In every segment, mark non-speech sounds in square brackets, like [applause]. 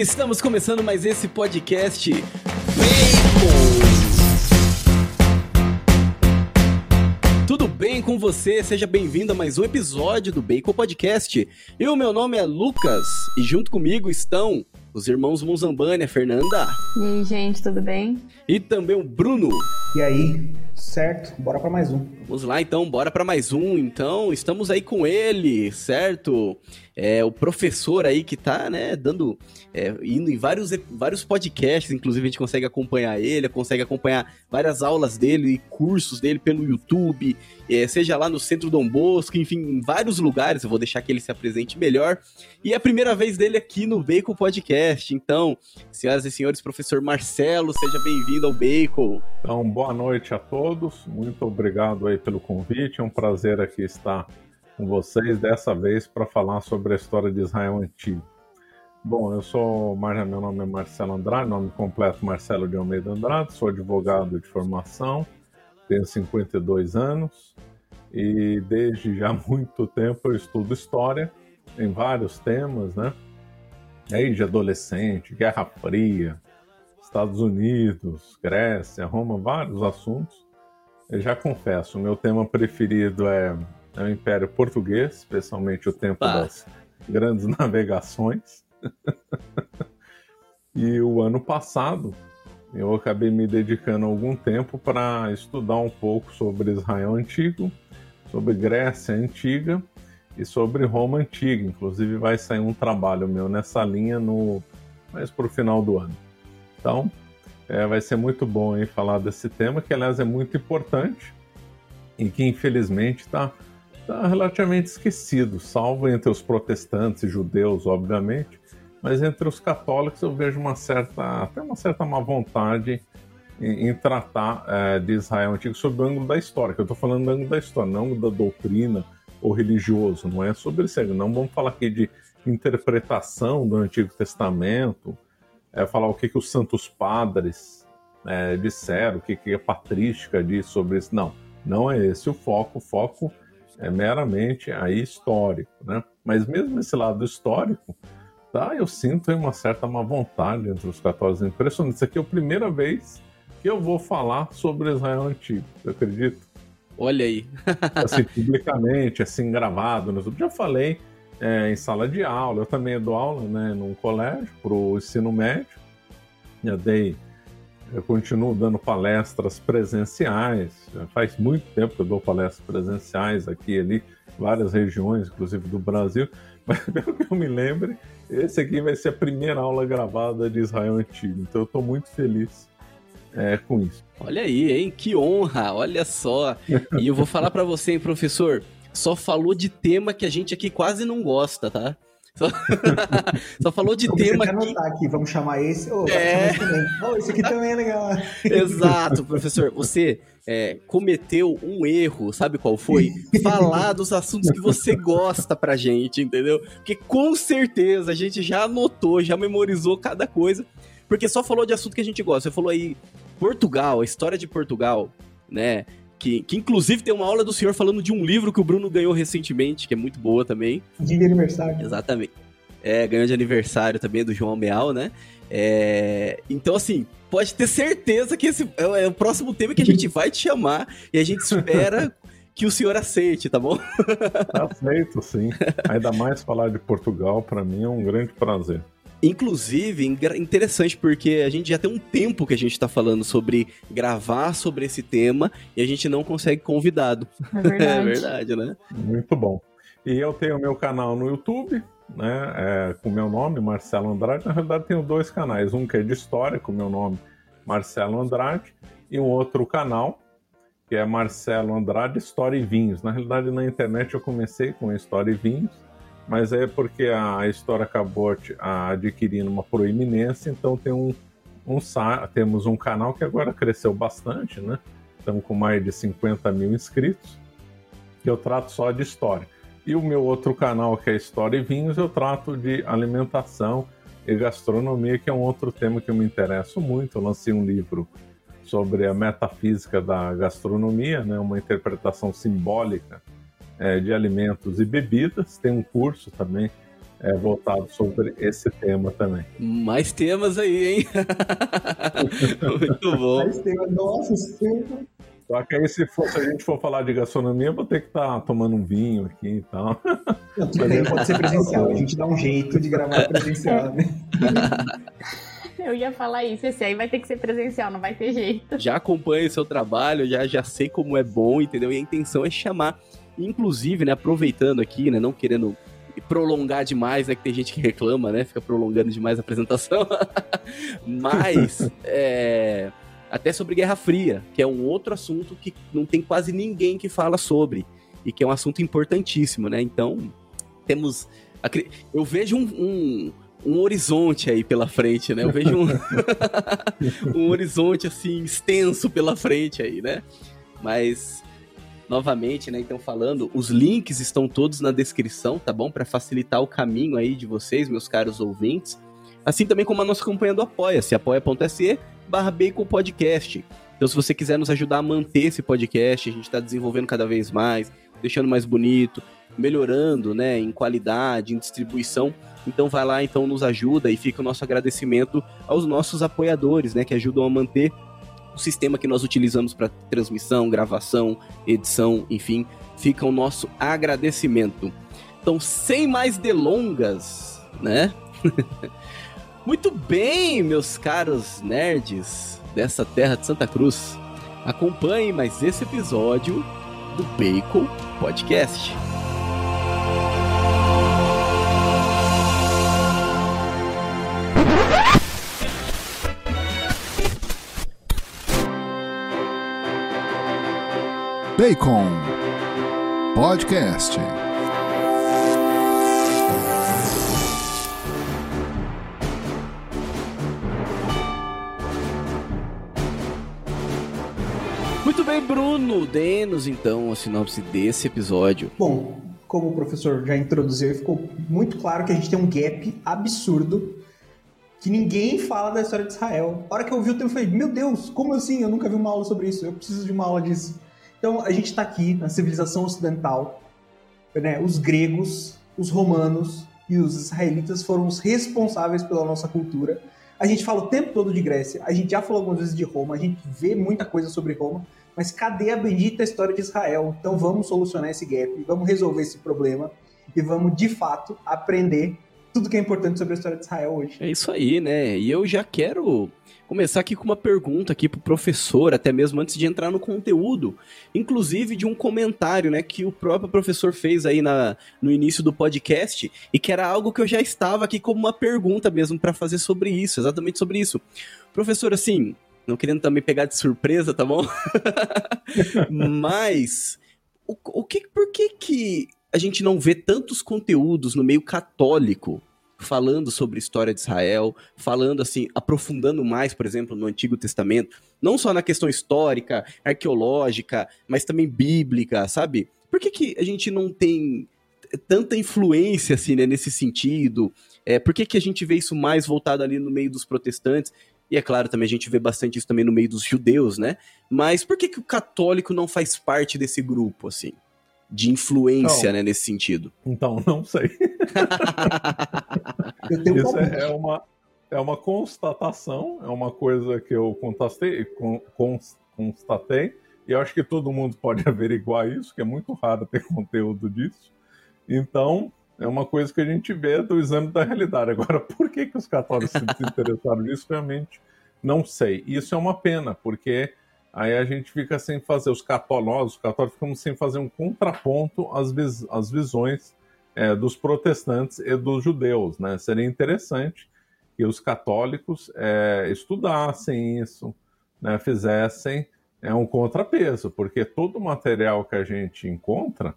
Estamos começando mais esse podcast Bacon. Tudo bem com você? Seja bem-vindo a mais um episódio do Bacon Podcast. E o meu nome é Lucas e junto comigo estão os irmãos Muzambani, a Fernanda. E aí, gente, tudo bem? E também o Bruno. E aí, certo? Bora para mais um. Vamos lá então, bora para mais um. Então, estamos aí com ele, certo? É o professor aí que tá, né, dando é, indo em vários, vários podcasts, inclusive a gente consegue acompanhar ele, consegue acompanhar várias aulas dele e cursos dele pelo YouTube, é, seja lá no Centro Dom Bosco, enfim, em vários lugares. Eu vou deixar que ele se apresente melhor. E é a primeira vez dele aqui no Bacon Podcast. Então, senhoras e senhores, professor Marcelo, seja bem-vindo ao Bacon. Então, boa noite a todos. Muito obrigado aí pelo convite. É um prazer aqui estar com vocês dessa vez para falar sobre a história de Israel antigo. Bom, eu sou, meu nome é Marcelo Andrade, nome completo Marcelo de Almeida Andrade, sou advogado de formação, tenho 52 anos e desde já [laughs] muito tempo eu estudo história em vários temas, né? Aí de adolescente, Guerra Fria, Estados Unidos, Grécia, Roma, vários assuntos. Eu já confesso, o meu tema preferido é, é o Império Português, especialmente o tempo das grandes [laughs] navegações. [laughs] e o ano passado eu acabei me dedicando algum tempo para estudar um pouco sobre Israel antigo, sobre Grécia antiga e sobre Roma antiga. Inclusive vai sair um trabalho meu nessa linha no mais para o final do ano. Então é, vai ser muito bom aí falar desse tema que aliás é muito importante e que infelizmente está tá relativamente esquecido, salvo entre os protestantes e judeus, obviamente mas entre os católicos eu vejo uma certa, até uma certa má vontade em, em tratar é, de Israel antigo sob o ângulo da história, que eu estou falando do ângulo da história, não da doutrina ou religioso, não é sobre isso, não vamos falar aqui de interpretação do Antigo Testamento, é, falar o que, que os santos padres é, disseram, o que, que a patrística diz sobre isso, não, não é esse o foco, o foco é meramente aí histórico, né? Mas mesmo esse lado histórico, tá? Eu sinto uma certa má vontade entre os católicos. Impressionante. Isso aqui é a primeira vez que eu vou falar sobre Israel Antigo. Você acredita? Olha aí. assim, publicamente, assim, gravado. Né? Eu já falei é, em sala de aula. Eu também dou aula né, num colégio para o ensino médio. Já dei. Eu continuo dando palestras presenciais. Já faz muito tempo que eu dou palestras presenciais aqui e ali, várias regiões, inclusive do Brasil. [laughs] Mas pelo que eu me lembre, esse aqui vai ser a primeira aula gravada de Israel Antigo, então eu estou muito feliz é, com isso. Olha aí, hein? Que honra, olha só. E eu vou falar para você, hein, professor, só falou de tema que a gente aqui quase não gosta, tá? Só, [laughs] só falou de tema que... aqui, vamos chamar esse. Oh, é... oh, esse aqui também é legal. Exato, professor. Você é, cometeu um erro, sabe qual foi? Falar dos assuntos que você gosta pra gente, entendeu? Porque com certeza a gente já anotou, já memorizou cada coisa, porque só falou de assunto que a gente gosta. Você falou aí Portugal, a história de Portugal, né? Que, que inclusive tem uma aula do senhor falando de um livro que o Bruno ganhou recentemente, que é muito boa também. De aniversário. Exatamente. É, ganhou de aniversário também do João Meal, né? É, então, assim, pode ter certeza que esse é, é o próximo tema que a gente vai te chamar e a gente espera [laughs] que o senhor aceite, tá bom? Aceito, sim. Ainda mais falar de Portugal, para mim é um grande prazer. Inclusive, interessante porque a gente já tem um tempo que a gente está falando sobre gravar sobre esse tema e a gente não consegue convidado. É verdade, [laughs] é verdade né? Muito bom. E eu tenho meu canal no YouTube, né, é, com meu nome, Marcelo Andrade. Na realidade, tenho dois canais. Um que é de história, com meu nome, Marcelo Andrade, e um outro canal, que é Marcelo Andrade História e Vinhos. Na realidade, na internet eu comecei com História e Vinhos, mas é porque a história acabou adquirindo uma proeminência, então tem um, um, temos um canal que agora cresceu bastante, né? Estamos com mais de 50 mil inscritos, que eu trato só de história. E o meu outro canal, que é História e Vinhos, eu trato de alimentação e gastronomia, que é um outro tema que eu me interesso muito. Eu lancei um livro sobre a metafísica da gastronomia, né, uma interpretação simbólica é, de alimentos e bebidas. Tem um curso também é voltado sobre esse tema também. Mais temas aí, hein? [laughs] Muito bom. Mais temas, nossa, esse tema. Só que aí, se, for, se a gente for falar de gastronomia, eu vou ter que estar tá tomando um vinho aqui e tal. Não, tudo bem, pode ser presencial. A gente dá um jeito de gravar presencial, né? Eu ia falar isso, esse aí vai ter que ser presencial, não vai ter jeito. Já acompanho o seu trabalho, já, já sei como é bom, entendeu? E a intenção é chamar, inclusive, né, aproveitando aqui, né, não querendo prolongar demais, né, que tem gente que reclama, né, fica prolongando demais a apresentação, [laughs] mas, [laughs] é, até sobre Guerra Fria, que é um outro assunto que não tem quase ninguém que fala sobre, e que é um assunto importantíssimo, né, então, temos... Eu vejo um, um um horizonte aí pela frente, né? Eu vejo um, [laughs] um horizonte assim extenso pela frente aí, né? Mas novamente, né? Então falando, os links estão todos na descrição, tá bom? Para facilitar o caminho aí de vocês, meus caros ouvintes. Assim também como a nossa campanha do Apoia-se, apoia.se barra Bacon Podcast. Então se você quiser nos ajudar a manter esse podcast, a gente está desenvolvendo cada vez mais, deixando mais bonito, melhorando, né, em qualidade, em distribuição. Então vai lá, então nos ajuda e fica o nosso agradecimento aos nossos apoiadores, né, que ajudam a manter o sistema que nós utilizamos para transmissão, gravação, edição, enfim, fica o nosso agradecimento. Então, sem mais delongas, né? [laughs] Muito bem, meus caros nerds dessa terra de Santa Cruz. Acompanhe mais esse episódio do Bacon Podcast. Bacon Podcast. Muito bem, Bruno, dê-nos então a sinopse desse episódio. Bom, como o professor já introduziu, ficou muito claro que a gente tem um gap absurdo que ninguém fala da história de Israel. A hora que eu vi o tema, eu falei, meu Deus, como assim? Eu nunca vi uma aula sobre isso, eu preciso de uma aula disso. Então, a gente está aqui na civilização ocidental, né? Os gregos, os romanos e os israelitas foram os responsáveis pela nossa cultura. A gente fala o tempo todo de Grécia, a gente já falou algumas vezes de Roma, a gente vê muita coisa sobre Roma, mas cadê a bendita história de Israel? Então vamos solucionar esse gap, vamos resolver esse problema e vamos de fato aprender tudo que é importante sobre a história de Israel hoje. É isso aí, né? E eu já quero começar aqui com uma pergunta aqui pro professor, até mesmo antes de entrar no conteúdo, inclusive de um comentário, né, que o próprio professor fez aí na, no início do podcast e que era algo que eu já estava aqui como uma pergunta mesmo para fazer sobre isso, exatamente sobre isso. Professor, assim, não querendo também pegar de surpresa, tá bom? [laughs] Mas o, o que, por que que a gente não vê tantos conteúdos no meio católico falando sobre a história de Israel, falando assim, aprofundando mais, por exemplo, no Antigo Testamento, não só na questão histórica, arqueológica, mas também bíblica, sabe? Por que, que a gente não tem tanta influência assim, né, nesse sentido? É, por que, que a gente vê isso mais voltado ali no meio dos protestantes? E é claro, também a gente vê bastante isso também no meio dos judeus, né? Mas por que, que o católico não faz parte desse grupo, assim? De influência, né, nesse sentido? Então, [laughs] não sei. Isso é, é, uma, é uma constatação, é uma coisa que eu constatei, constatei, e eu acho que todo mundo pode [laughs] averiguar isso, que é muito raro ter [laughs] conteúdo disso. Então, é uma coisa que a gente vê do exame da realidade. Agora, por que, que os católicos se interessaram nisso, realmente não sei. Isso é uma pena, porque Aí a gente fica sem fazer, os católicos, os católicos ficamos sem fazer um contraponto às, vis, às visões é, dos protestantes e dos judeus. Né? Seria interessante que os católicos é, estudassem isso, né? fizessem é, um contrapeso, porque todo o material que a gente encontra,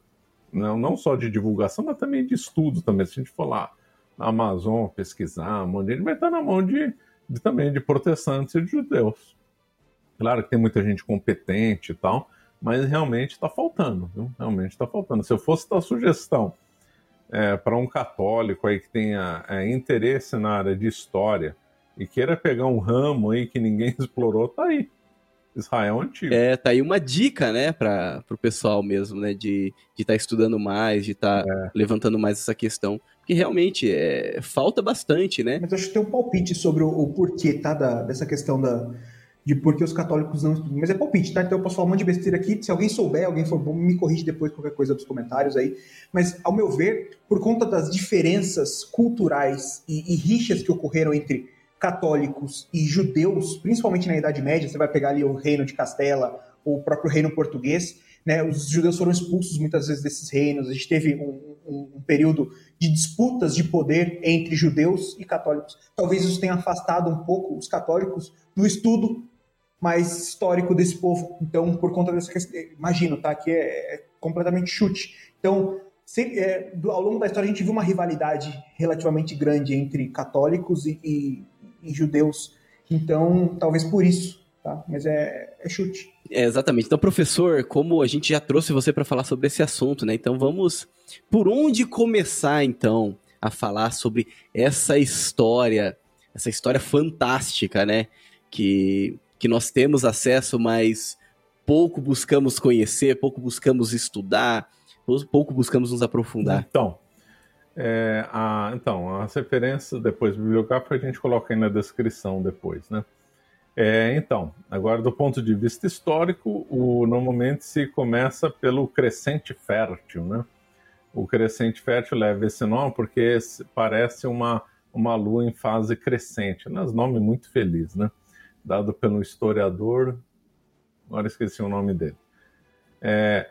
não, não só de divulgação, mas também de estudo também. Se a gente for lá na Amazon pesquisar, um de vai estar na mão de, de também de protestantes e de judeus. Claro que tem muita gente competente e tal, mas realmente está faltando, viu? Realmente está faltando. Se eu fosse dar sugestão é, para um católico aí que tenha é, interesse na área de história e queira pegar um ramo aí que ninguém [laughs] explorou, tá aí. Israel antigo. É, tá aí uma dica, né, para o pessoal mesmo, né, de estar tá estudando mais, de estar tá é. levantando mais essa questão. Porque que realmente é, falta bastante, né? Mas acho que tem um palpite sobre o, o porquê, tá? Da, dessa questão da, de por que os católicos não estudam. Mas é palpite, tá? Então eu posso falar um monte de besteira aqui. Se alguém souber, alguém for bom, me corrige depois qualquer coisa dos comentários aí. Mas, ao meu ver, por conta das diferenças culturais e, e rixas que ocorreram entre católicos e judeus, principalmente na Idade Média, você vai pegar ali o reino de Castela, o próprio reino português, né? Os judeus foram expulsos muitas vezes desses reinos. A gente teve um, um, um período de disputas de poder entre judeus e católicos. Talvez isso tenha afastado um pouco os católicos do estudo mais histórico desse povo. Então, por conta dessa questão, imagino, tá? Que é, é completamente chute. Então, é, do, ao longo da história a gente viu uma rivalidade relativamente grande entre católicos e, e, e judeus. Então, talvez por isso, tá? Mas é, é chute. É, exatamente. Então, professor, como a gente já trouxe você para falar sobre esse assunto, né? Então, vamos por onde começar então a falar sobre essa história, essa história fantástica, né? Que que nós temos acesso, mas pouco buscamos conhecer, pouco buscamos estudar, pouco buscamos nos aprofundar. Então, é, a, então as referências depois bibliográficas a gente coloca aí na descrição depois, né? É, então, agora do ponto de vista histórico, o, normalmente se começa pelo crescente fértil, né? O crescente fértil leva esse nome porque parece uma, uma lua em fase crescente, né? Nome muito feliz, né? Dado pelo historiador, agora esqueci o nome dele. É,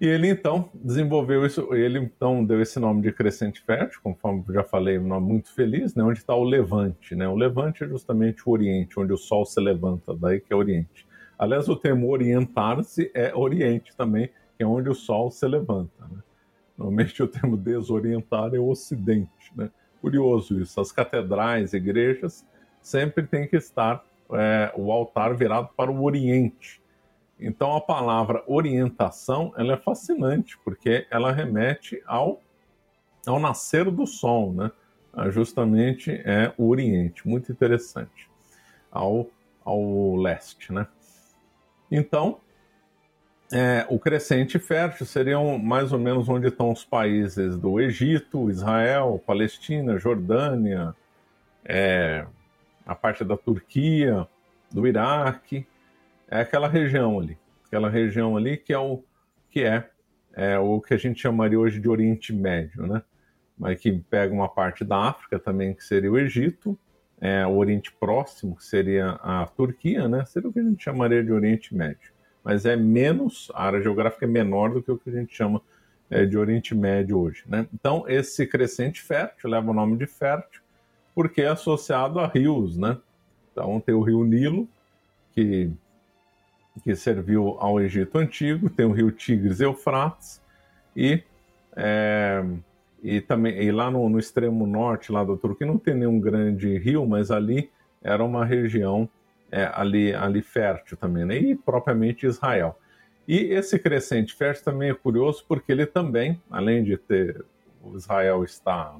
e ele então desenvolveu isso, ele então deu esse nome de crescente fértil, conforme já falei, um nome muito feliz, né, onde está o Levante. Né? O Levante é justamente o Oriente, onde o Sol se levanta, daí que é Oriente. Aliás, o termo orientar-se é Oriente também, que é onde o Sol se levanta. Né? Normalmente o termo desorientar é o Ocidente. Né? Curioso isso, as catedrais, igrejas, sempre tem que estar é, o altar virado para o Oriente. Então a palavra orientação ela é fascinante porque ela remete ao, ao nascer do sol, né? Ah, justamente é o Oriente, muito interessante, ao, ao leste, né? Então é, o crescente fértil seriam mais ou menos onde estão os países do Egito, Israel, Palestina, Jordânia, é, a parte da Turquia, do Iraque, é aquela região ali, aquela região ali que é o que é, é o que a gente chamaria hoje de Oriente Médio, né? Mas que pega uma parte da África também, que seria o Egito, é, o Oriente Próximo, que seria a Turquia, né? Seria o que a gente chamaria de Oriente Médio. Mas é menos, a área geográfica é menor do que o que a gente chama é, de Oriente Médio hoje, né? Então, esse crescente fértil leva o nome de fértil, porque é associado a rios, né? Então tem o rio Nilo, que, que serviu ao Egito Antigo, tem o rio Tigres e Eufrates, e, é, e também e lá no, no, extremo norte lá da Turquia não tem nenhum grande rio, mas ali era uma região é, ali, ali fértil também, né? e propriamente Israel. E esse crescente fértil também é curioso porque ele também, além de ter o Israel está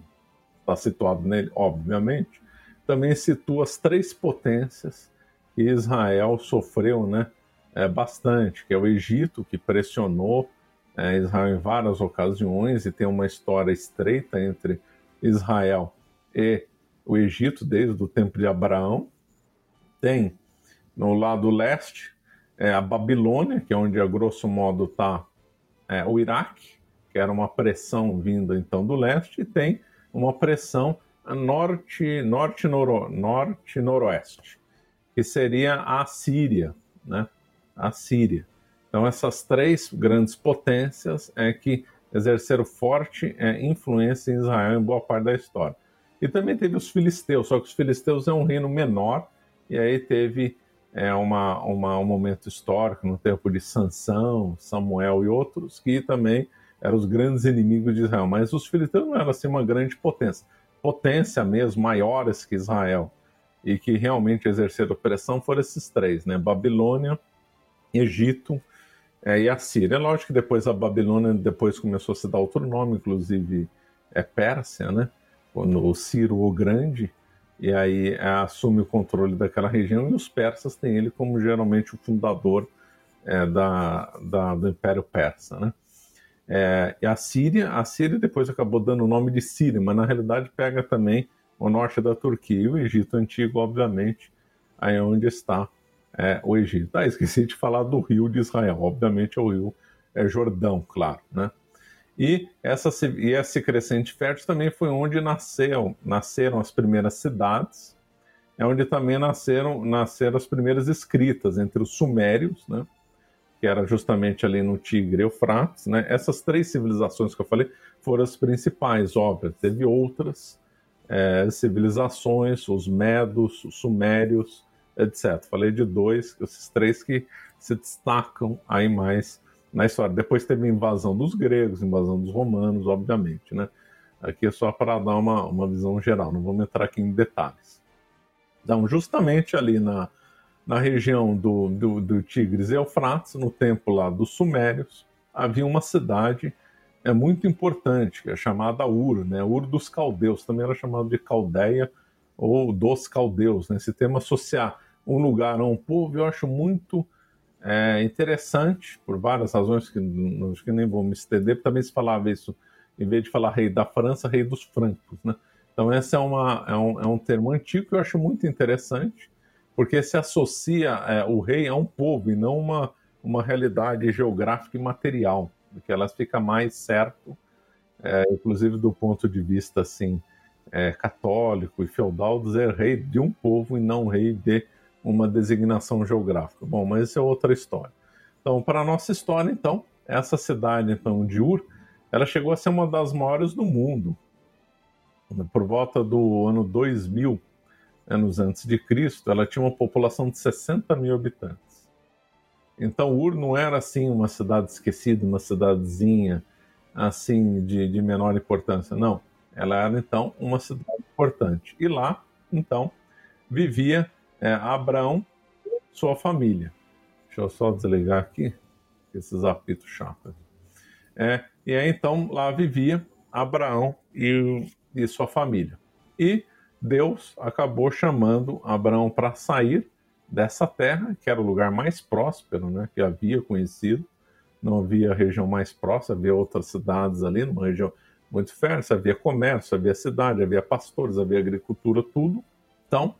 está situado nele, obviamente, também situa as três potências que Israel sofreu né, é, bastante, que é o Egito, que pressionou é, Israel em várias ocasiões e tem uma história estreita entre Israel e o Egito desde o tempo de Abraão. Tem no lado leste é, a Babilônia, que é onde a grosso modo está é, o Iraque, que era uma pressão vinda então do leste, e tem uma pressão norte, norte, noro, norte noroeste, que seria a Síria, né? A Síria. Então essas três grandes potências é que exerceram forte é, influência em Israel em boa parte da história. E também teve os filisteus, só que os filisteus é um reino menor, e aí teve é, uma, uma, um momento histórico no tempo de Sansão, Samuel e outros, que também eram os grandes inimigos de Israel. Mas os filisteus não eram assim uma grande potência. Potência mesmo, maiores que Israel, e que realmente exerceram pressão foram esses três, né? Babilônia, Egito é, e a Síria. É lógico que depois a Babilônia depois começou a se dar outro nome, inclusive é Pérsia, né? Quando o Ciro o Grande, e aí é, assume o controle daquela região, e os persas têm ele como geralmente o fundador é, da, da, do Império Persa, né? É, e a Síria, a Síria depois acabou dando o nome de Síria, mas na realidade pega também o norte da Turquia e o Egito Antigo, obviamente, aí é onde está é, o Egito. Ah, esqueci de falar do rio de Israel, obviamente é o rio é Jordão, claro, né? E, essa, e esse crescente fértil também foi onde nasceu, nasceram as primeiras cidades, é onde também nasceram, nasceram as primeiras escritas entre os sumérios, né? Que era justamente ali no Tigre e Eufrates, né? Essas três civilizações que eu falei foram as principais, óbvio. Teve outras é, civilizações, os Medos, os Sumérios, etc. Falei de dois, esses três que se destacam aí mais na história. Depois teve a invasão dos gregos, invasão dos romanos, obviamente, né? Aqui é só para dar uma, uma visão geral, não vamos entrar aqui em detalhes. Então, justamente ali na, na região do, do, do Tigres e Eufrates, no tempo lá dos Sumérios, havia uma cidade é muito importante, que é chamada Ur, né? Ur dos caldeus, também era chamado de Caldeia ou dos caldeus, né? Esse termo associar um lugar a um povo, eu acho muito é, interessante, por várias razões que, que nem vou me estender, também se falava isso, em vez de falar rei da França, rei dos francos, né? Então esse é, uma, é, um, é um termo antigo que eu acho muito interessante, porque se associa é, o rei a um povo e não uma, uma realidade geográfica e material, que elas fica mais certo, é, inclusive do ponto de vista assim é, católico e feudal, dizer rei de um povo e não rei de uma designação geográfica. Bom, mas isso é outra história. Então, para a nossa história, então, essa cidade então de Ur, ela chegou a ser uma das maiores do mundo. Por volta do ano 2000, anos antes de Cristo, ela tinha uma população de 60 mil habitantes. Então Ur não era assim uma cidade esquecida, uma cidadezinha assim de, de menor importância, não. Ela era então uma cidade importante. E lá, então, vivia é, Abraão e sua família. Deixa eu só desligar aqui esses apitos chatos. É, e aí então lá vivia Abraão e, e sua família. E Deus acabou chamando Abraão para sair dessa terra, que era o lugar mais próspero né, que havia conhecido. Não havia região mais próxima, havia outras cidades ali, numa região muito fértil, havia comércio, havia cidade, havia pastores, havia agricultura, tudo. Então,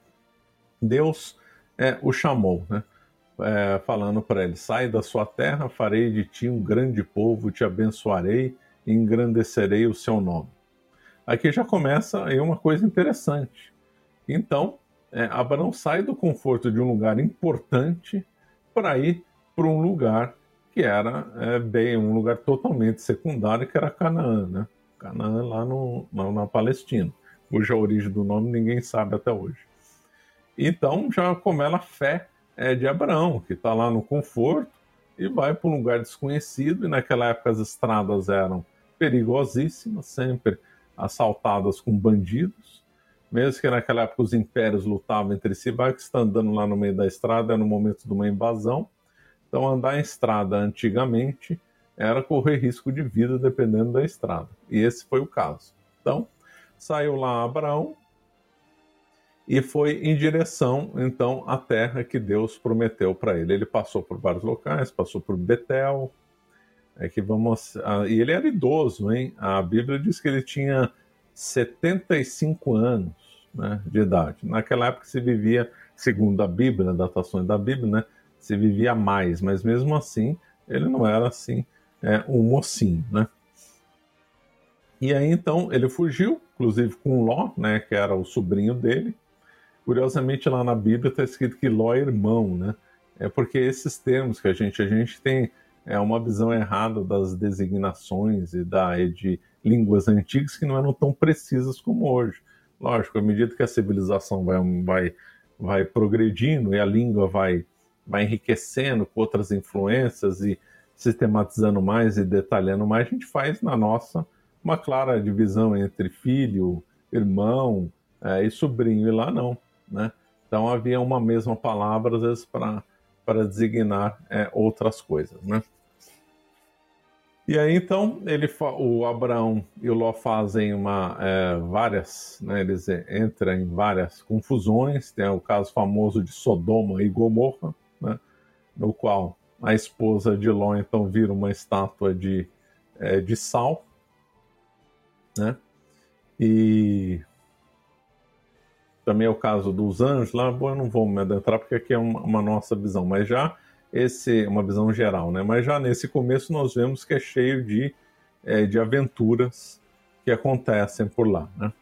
Deus é, o chamou, né? É, falando para ele: sai da sua terra, farei de ti um grande povo, te abençoarei e engrandecerei o seu nome aqui já começa aí uma coisa interessante. Então, é, Abraão sai do conforto de um lugar importante para ir para um lugar que era é, bem um lugar totalmente secundário, que era Canaã, né? Canaã lá no, na, na Palestina, cuja origem do nome ninguém sabe até hoje. Então já começa a fé é, de Abraão, que está lá no conforto e vai para um lugar desconhecido. E naquela época as estradas eram perigosíssimas, sempre assaltadas com bandidos, mesmo que naquela época os impérios lutavam entre si, vai que está andando lá no meio da estrada, é no momento de uma invasão. Então, andar em estrada antigamente era correr risco de vida dependendo da estrada. E esse foi o caso. Então, saiu lá Abraão e foi em direção, então, à terra que Deus prometeu para ele. Ele passou por vários locais, passou por Betel, é que vamos. Ah, e ele era idoso, hein? A Bíblia diz que ele tinha 75 anos né, de idade. Naquela época se vivia, segundo a Bíblia, datações da Bíblia, né? Se vivia mais, mas mesmo assim ele não era assim é, um mocinho, né? E aí então ele fugiu, inclusive com Ló, né? Que era o sobrinho dele. Curiosamente lá na Bíblia está escrito que Ló é irmão, né? É porque esses termos que a gente a gente tem é uma visão errada das designações e da de línguas antigas que não eram tão precisas como hoje. Lógico, à medida que a civilização vai, vai, vai progredindo e a língua vai, vai enriquecendo com outras influências e sistematizando mais e detalhando mais, a gente faz na nossa uma clara divisão entre filho, irmão é, e sobrinho, e lá não. Né? Então havia uma mesma palavra, às vezes, para para designar é, outras coisas, né? E aí então ele, o Abraão e o Ló fazem uma é, várias, né, eles entram em várias confusões. Tem o caso famoso de Sodoma e Gomorra, né, no qual a esposa de Ló então vira uma estátua de, é, de sal, né? E também é o caso dos anjos lá, bom, eu não vou me adentrar porque aqui é uma, uma, nossa visão, mas já esse uma visão geral, né? Mas já nesse começo nós vemos que é cheio de, é, de aventuras que acontecem por lá, né?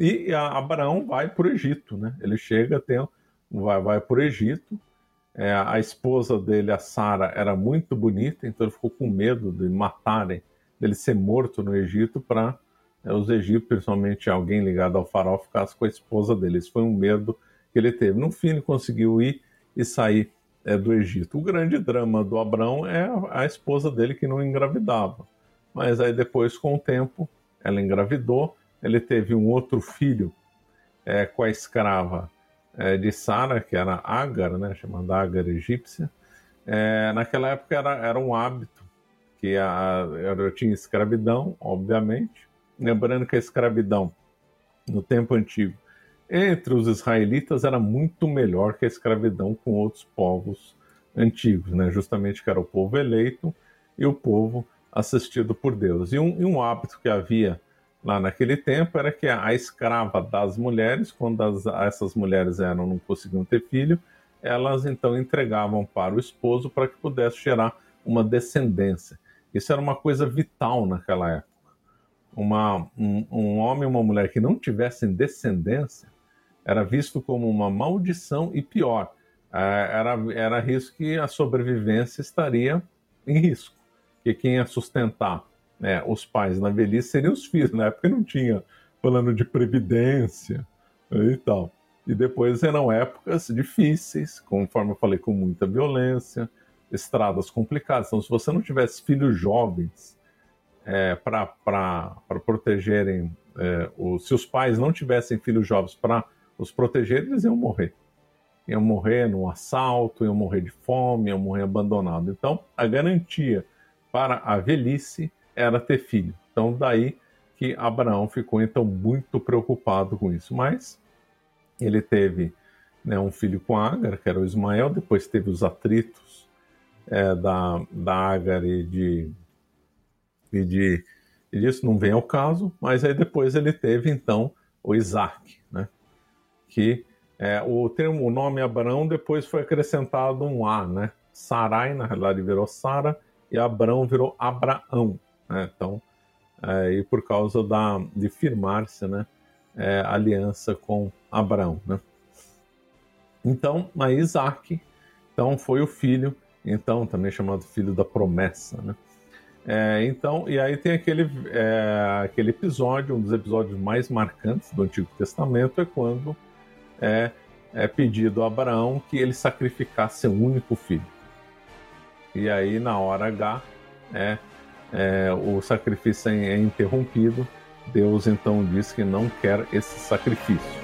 E Abraão vai para o Egito, né? Ele chega, tem, vai, vai para o Egito. É, a esposa dele, a Sara, era muito bonita, então ele ficou com medo de matarem, dele ser morto no Egito para é, os egípcios, principalmente alguém ligado ao faraó, ficasse com a esposa dele. Esse foi um medo que ele teve. No fim, ele conseguiu ir e sair é, do Egito. O grande drama do Abraão é a esposa dele que não engravidava. Mas aí depois, com o tempo, ela engravidou, ele teve um outro filho é, com a escrava é, de Sara, que era Agar, né, chamada Agar egípcia. É, naquela época era, era um hábito que a, eu tinha escravidão, obviamente, Lembrando que a escravidão no tempo antigo entre os israelitas era muito melhor que a escravidão com outros povos antigos, né? justamente que era o povo eleito e o povo assistido por Deus. E um, e um hábito que havia lá naquele tempo era que a, a escrava das mulheres, quando as, essas mulheres eram não conseguiam ter filho, elas então entregavam para o esposo para que pudesse gerar uma descendência. Isso era uma coisa vital naquela época uma, um, um homem e uma mulher que não tivessem descendência era visto como uma maldição e pior, é, era, era risco que a sobrevivência estaria em risco, que quem ia sustentar né, os pais na velhice seriam os filhos, na época não tinha plano de previdência e tal. E depois eram épocas difíceis, conforme eu falei, com muita violência, estradas complicadas. Então, se você não tivesse filhos jovens é, para protegerem, é, os, se os pais não tivessem filhos jovens para os proteger, eles iam morrer. Iam morrer num assalto, iam morrer de fome, iam morrer abandonados. Então, a garantia para a velhice era ter filho. Então, daí que Abraão ficou então muito preocupado com isso. Mas ele teve né, um filho com Agar, que era o Ismael, depois teve os atritos é, da, da Agar e de e, de, e disso não vem ao caso, mas aí depois ele teve então o Isaac? Que é, o termo, o nome Abraão depois foi acrescentado um A, né? Sarai, na realidade, virou Sara, e Abraão virou Abraão, né? Então, é, e por causa da, de firmar-se, né? É, aliança com Abraão, né? Então, a Isaac, então, foi o filho, então, também chamado filho da promessa, né? É, então, e aí tem aquele, é, aquele episódio, um dos episódios mais marcantes do Antigo Testamento, é quando é, é pedido a Abraão que ele sacrificasse seu único filho. E aí, na hora H, é, é, o sacrifício é interrompido. Deus então diz que não quer esse sacrifício.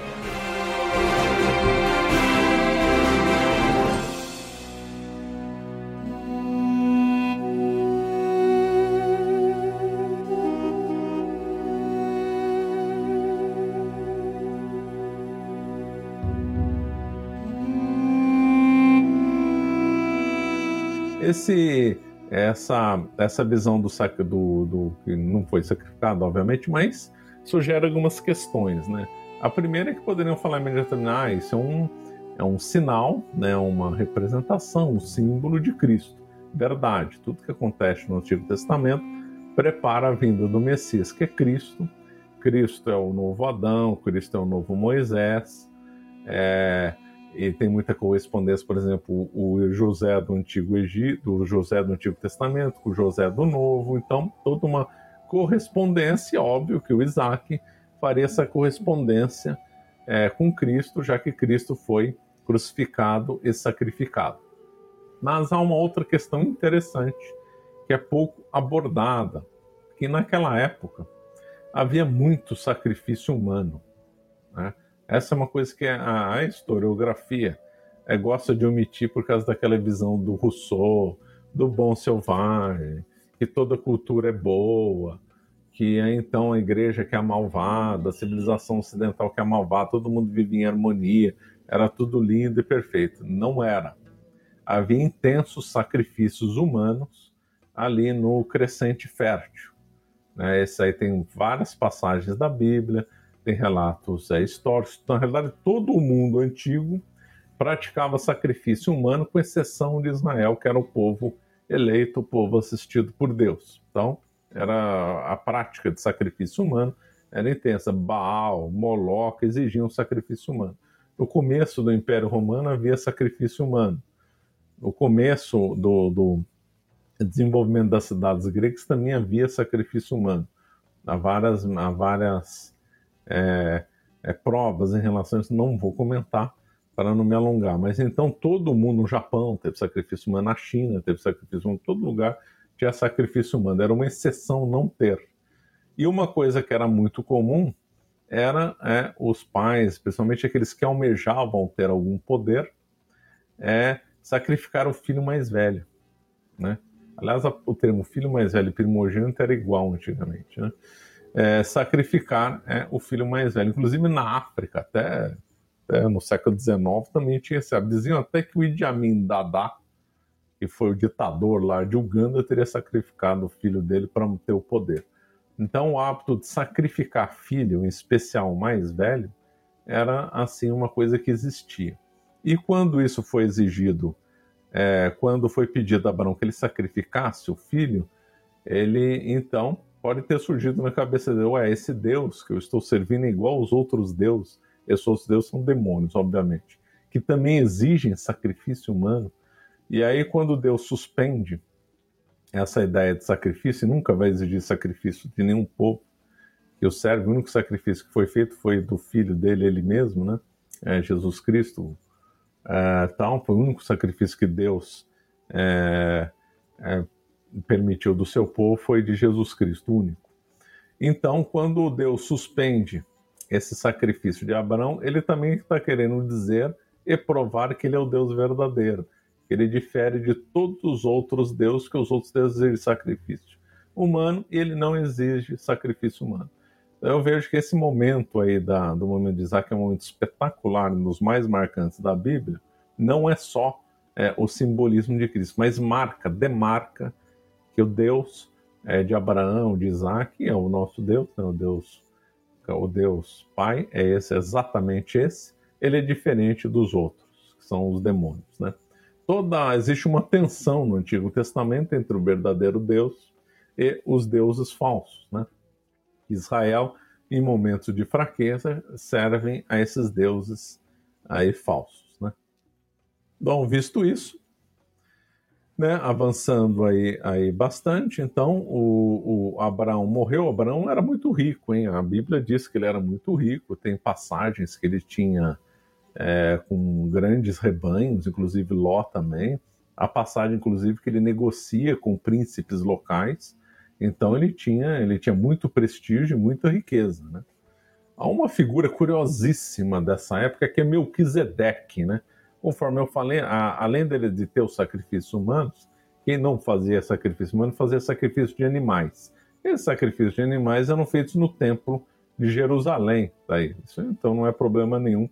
Esse essa essa visão do saco do, do que não foi sacrificado, obviamente, mas sugere algumas questões, né? A primeira é que poderiam falar imediatamente, ah, isso é um é um sinal, né, uma representação, um símbolo de Cristo. Verdade, tudo que acontece no Antigo Testamento prepara a vinda do Messias, que é Cristo. Cristo é o novo Adão, Cristo é o novo Moisés. É, e tem muita correspondência, por exemplo, o José do Antigo Egito, o José do Antigo Testamento com o José do Novo, então toda uma correspondência, óbvio que o Isaac faria essa correspondência é, com Cristo, já que Cristo foi crucificado e sacrificado. Mas há uma outra questão interessante que é pouco abordada, que naquela época havia muito sacrifício humano. Né? Essa é uma coisa que a, a historiografia é, gosta de omitir por causa daquela visão do Rousseau, do bom selvagem, que toda cultura é boa, que é então a igreja que é malvada, a civilização ocidental que é malvada, todo mundo vivia em harmonia, era tudo lindo e perfeito. Não era. Havia intensos sacrifícios humanos ali no crescente fértil. Né? Esse aí tem várias passagens da Bíblia, tem relatos é, históricos. Então, na realidade, todo o mundo antigo praticava sacrifício humano, com exceção de Israel, que era o povo eleito, o povo assistido por Deus. Então, era a prática de sacrifício humano era intensa. Baal, Moloca exigiam sacrifício humano. No começo do Império Romano havia sacrifício humano. No começo do, do desenvolvimento das cidades gregas também havia sacrifício humano. Há várias, há várias é, é, provas em relação a isso, não vou comentar para não me alongar. Mas então todo mundo no Japão teve sacrifício humano, na China teve sacrifício humano, todo lugar tinha sacrifício humano. Era uma exceção não ter. E uma coisa que era muito comum era é, os pais, principalmente aqueles que almejavam ter algum poder, é, sacrificar o filho mais velho. Né? Aliás, o termo filho mais velho primogênito era igual antigamente. Né? É, sacrificar é, o filho mais velho. Inclusive na África, até, até no século XIX, também tinha esse Diziam até que o Idi Amin Dada, que foi o ditador lá de Uganda, teria sacrificado o filho dele para manter o poder. Então, o hábito de sacrificar filho, em especial o mais velho, era assim uma coisa que existia. E quando isso foi exigido, é, quando foi pedido a Abraão que ele sacrificasse o filho, ele então pode ter surgido na cabeça dele: ué, esse Deus que eu estou servindo é igual aos outros deuses. Esses outros deuses são demônios, obviamente, que também exigem sacrifício humano. E aí, quando Deus suspende essa ideia de sacrifício, nunca vai exigir sacrifício de nenhum povo, que o servo, o único sacrifício que foi feito foi do filho dele, ele mesmo, né? É, Jesus Cristo, é, tal, foi o único sacrifício que Deus é, é, permitiu do seu povo, foi de Jesus Cristo, único. Então, quando Deus suspende esse sacrifício de Abraão, ele também está querendo dizer e provar que ele é o Deus verdadeiro ele difere de todos os outros deuses, que os outros deuses exigem sacrifício humano e ele não exige sacrifício humano. Então, eu vejo que esse momento aí da, do momento de Isaac é um momento espetacular, um dos mais marcantes da Bíblia, não é só é, o simbolismo de Cristo, mas marca, demarca que o Deus é, de Abraão, de Isaac, é o nosso Deus, né, o Deus, o Deus Pai, é esse, exatamente esse, ele é diferente dos outros, que são os demônios, né? toda existe uma tensão no Antigo Testamento entre o verdadeiro Deus e os deuses falsos, né? Israel, em momentos de fraqueza, servem a esses deuses aí falsos, né? Bom, visto isso, né, avançando aí, aí bastante, então o, o Abraão morreu. Abraão era muito rico, hein? A Bíblia diz que ele era muito rico. Tem passagens que ele tinha é, com grandes rebanhos, inclusive Ló também. A passagem, inclusive, que ele negocia com príncipes locais. Então ele tinha, ele tinha muito prestígio e muita riqueza. Né? Há uma figura curiosíssima dessa época que é Melquisedeque. Né? Conforme eu falei, a, além dele de ter os sacrifícios humanos, quem não fazia sacrifício humano fazia sacrifício de animais. Esses sacrifícios de animais eram feitos no templo de Jerusalém. Daí. Isso, então não é problema nenhum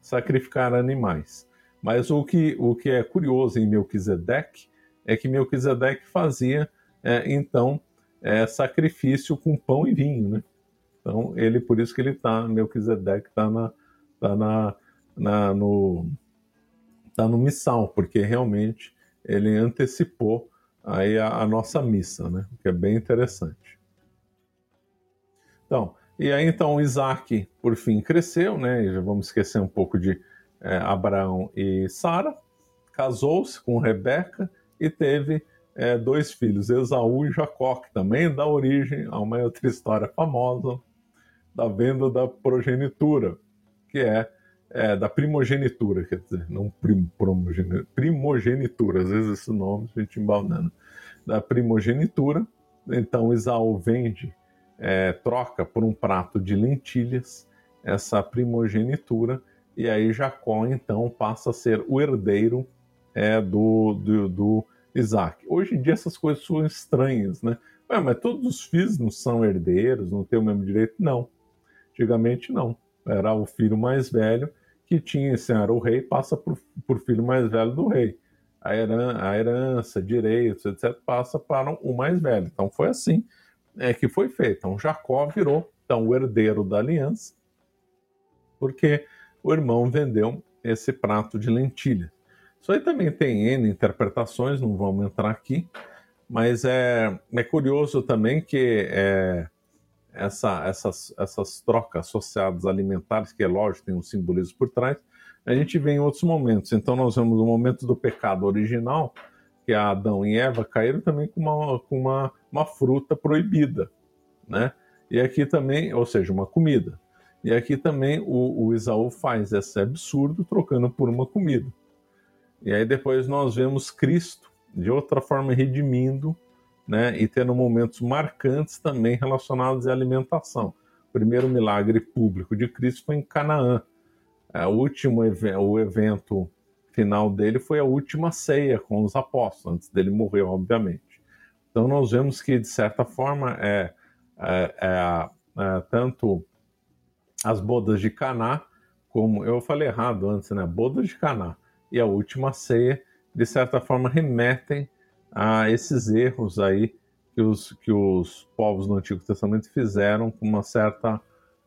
sacrificar animais. Mas o que, o que é curioso em Melquisedeque é que Melquisedeque fazia, é, então, é, sacrifício com pão e vinho, né? Então, ele, por isso que ele está, Melquisedeque está na, tá na, na, no, tá no missal, porque realmente ele antecipou aí a, a nossa missa, né? Que é bem interessante. Então, e aí então Isaac, por fim, cresceu, né? E já vamos esquecer um pouco de é, Abraão e Sara, casou-se com Rebeca e teve é, dois filhos, Esaú e Jacó, que também dá origem a uma outra história famosa da venda da progenitura, que é, é da primogenitura, quer dizer, não prim, primogenitura, às vezes esse nome a gente embalando, da primogenitura. Então Esaú vende é, troca por um prato de lentilhas essa primogenitura, e aí Jacó então passa a ser o herdeiro é, do, do, do, Isaac. Hoje em dia essas coisas são estranhas, né? Ué, mas todos os filhos não são herdeiros, não têm o mesmo direito? Não. Antigamente não. Era o filho mais velho que tinha, esse era o rei, passa por, por filho mais velho do rei. a, heran a herança, direitos, etc., passa para o mais velho. Então foi assim é, que foi feito. Então Jacó virou então, o herdeiro da aliança, porque o irmão vendeu esse prato de lentilha. Isso aí também tem N interpretações, não vamos entrar aqui, mas é, é curioso também que é, essa, essas, essas trocas associadas alimentares, que é lógico, tem um simbolismo por trás, a gente vê em outros momentos. Então, nós vemos o momento do pecado original, que Adão e Eva caíram também com uma, com uma, uma fruta proibida, né? E aqui também, ou seja, uma comida. E aqui também o, o Isaú faz esse absurdo trocando por uma comida. E aí depois nós vemos Cristo de outra forma redimindo, né? E tendo momentos marcantes também relacionados à alimentação. O primeiro milagre público de Cristo foi em Canaã. É, o último o evento final dele foi a última ceia com os apóstolos, antes dele morrer, obviamente. Então nós vemos que, de certa forma, é, é, é, é tanto as bodas de Caná, como eu falei errado antes, né? Bodas de Caná e a última ceia, de certa forma, remetem a esses erros aí que os, que os povos do Antigo Testamento fizeram com uma certa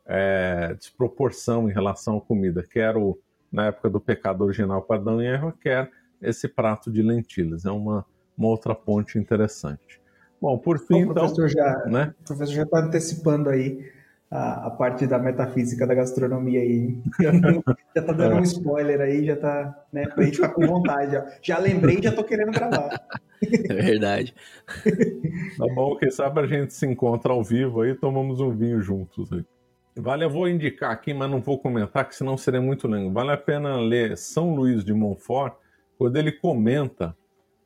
é, desproporção em relação à comida, quer o, na época do pecado original para Adão e Eva, quer esse prato de lentilhas. É uma, uma outra ponte interessante. Bom, por fim, professor então, já, né? O professor já está antecipando aí a, a, parte da metafísica da gastronomia aí. [laughs] já está dando é. um spoiler aí, já está, né, pra gente ficar com vontade. Já, já lembrei e já estou querendo gravar. É verdade. [laughs] Tá bom, quem sabe a gente se encontra ao vivo aí tomamos um vinho juntos aí. Vale, eu vou indicar aqui, mas não vou comentar, que senão seria muito longo. Vale a pena ler São Luís de Montfort, quando ele comenta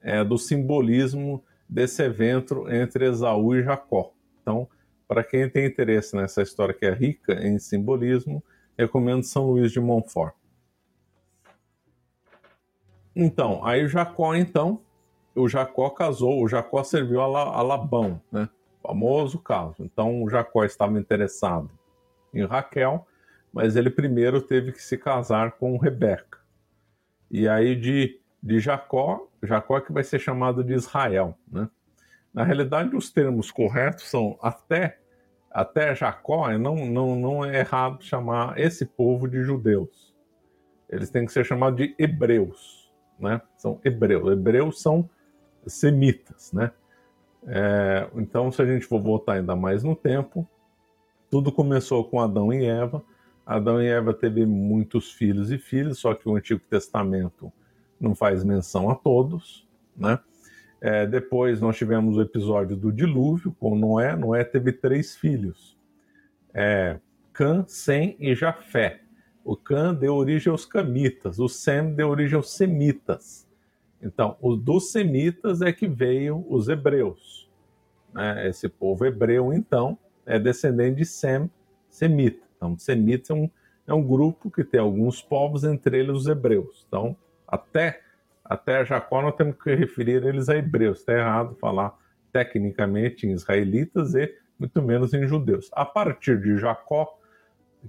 é, do simbolismo desse evento entre Esaú e Jacó. Então, para quem tem interesse nessa história que é rica em simbolismo, recomendo São Luís de Montfort. Então, aí Jacó, então, o Jacó casou, o Jacó serviu a, a Labão, né? Famoso caso. Então, o Jacó estava interessado em Raquel, mas ele primeiro teve que se casar com Rebeca. E aí de, de Jacó, Jacó é que vai ser chamado de Israel, né? Na realidade, os termos corretos são até até Jacó, não, não, não é errado chamar esse povo de judeus. Eles têm que ser chamados de hebreus, né? São hebreus. Hebreus são semitas, né? É, então, se a gente for voltar ainda mais no tempo, tudo começou com Adão e Eva. Adão e Eva teve muitos filhos e filhas, só que o Antigo Testamento não faz menção a todos, né? É, depois nós tivemos o episódio do dilúvio com Noé. Noé teve três filhos: é, Cã, Sem e Jafé. O Cã deu origem aos Camitas, o Sem deu origem aos Semitas. Então, os dos Semitas é que veio os hebreus. Né? Esse povo hebreu, então, é descendente de Sem, semita. Então, semitas é um, é um grupo que tem alguns povos, entre eles os hebreus. Então, até, até Jacó nós temos que referir eles a hebreus. Está errado falar tecnicamente em israelitas e muito menos em judeus. A partir de Jacó,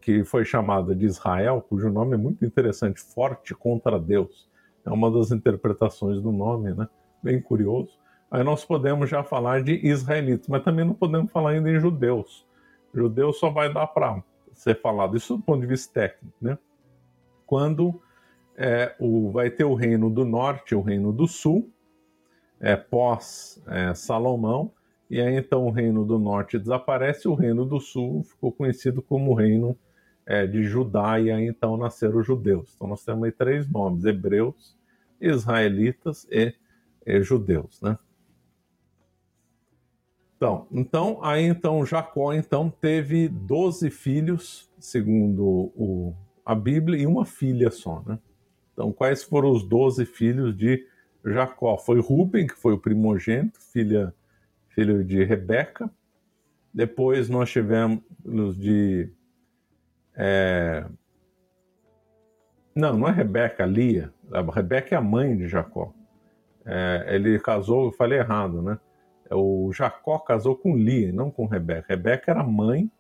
que foi chamada de Israel, cujo nome é muito interessante, forte contra Deus. É uma das interpretações do nome, né? Bem curioso aí nós podemos já falar de israelitas, mas também não podemos falar ainda em judeus. Judeu só vai dar para ser falado, isso do ponto de vista técnico, né? Quando é, o, vai ter o reino do norte e o reino do sul, é, pós é, Salomão, e aí então o reino do norte desaparece, o reino do sul ficou conhecido como o reino é, de Judá, e aí então nasceram os judeus. Então nós temos aí três nomes: hebreus, israelitas e, e judeus, né? Então, então, aí então Jacó então teve 12 filhos, segundo o, a Bíblia, e uma filha só, né? Então, quais foram os 12 filhos de Jacó? Foi Ruben, que foi o primogênito, filha, filho de Rebeca. Depois nós tivemos de. É... Não, não é Rebeca, Lia. A Rebeca é a mãe de Jacó. É, ele casou, eu falei errado, né? o Jacó casou com Lia, não com Rebeca. Rebeca era mãe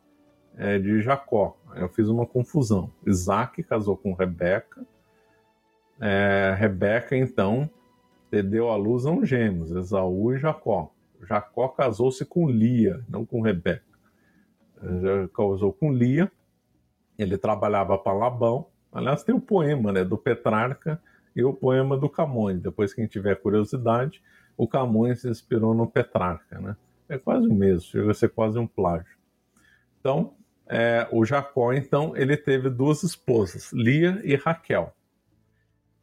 é, de Jacó. Eu fiz uma confusão. Isaac casou com Rebeca. É, Rebeca, então, deu à luz a um gêmeos, Esaú e Jacó. Jacó casou-se com Lia, não com Rebeca. Já casou com Lia, ele trabalhava para Labão. Aliás, tem o poema né, do Petrarca e o poema do Camões. Depois, quem tiver curiosidade, o Camões se inspirou no Petrarca. Né? É quase o mesmo, chega a ser quase um plágio. Então, é, o Jacó, então, ele teve duas esposas, Lia e Raquel.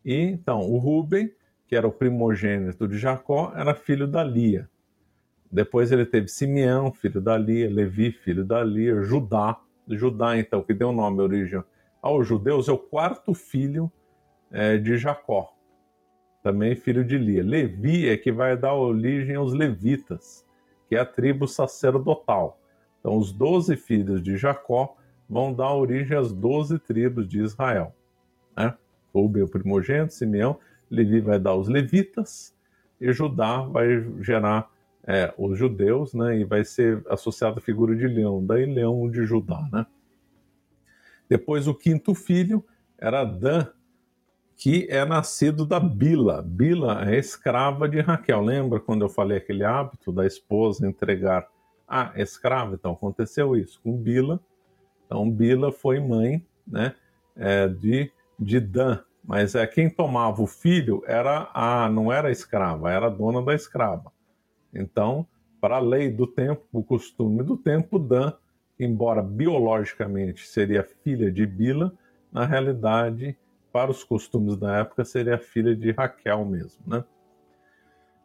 E então, o Ruben, que era o primogênito de Jacó, era filho da Lia. Depois ele teve Simeão, filho da Lia, Levi, filho da Lia, Judá. Judá, então, que deu nome, origem aos judeus, é o quarto filho é, de Jacó, também filho de Lia. Levi é que vai dar origem aos levitas, que é a tribo sacerdotal. Então, os doze filhos de Jacó vão dar origem às doze tribos de Israel. Rubem, o primogênito, Simeão, Levi vai dar os levitas, e Judá vai gerar é, os judeus, né, e vai ser associado à figura de leão, daí leão de Judá, né. Depois o quinto filho era Dan, que é nascido da Bila. Bila é escrava de Raquel. Lembra quando eu falei aquele hábito da esposa entregar a escrava? Então aconteceu isso com Bila. Então Bila foi mãe, né, é, de, de Dan. Mas é quem tomava o filho era a não era a escrava, era a dona da escrava. Então, para a lei do tempo, o costume do tempo, Dan, embora biologicamente seria filha de Bila, na realidade, para os costumes da época, seria filha de Raquel mesmo, né?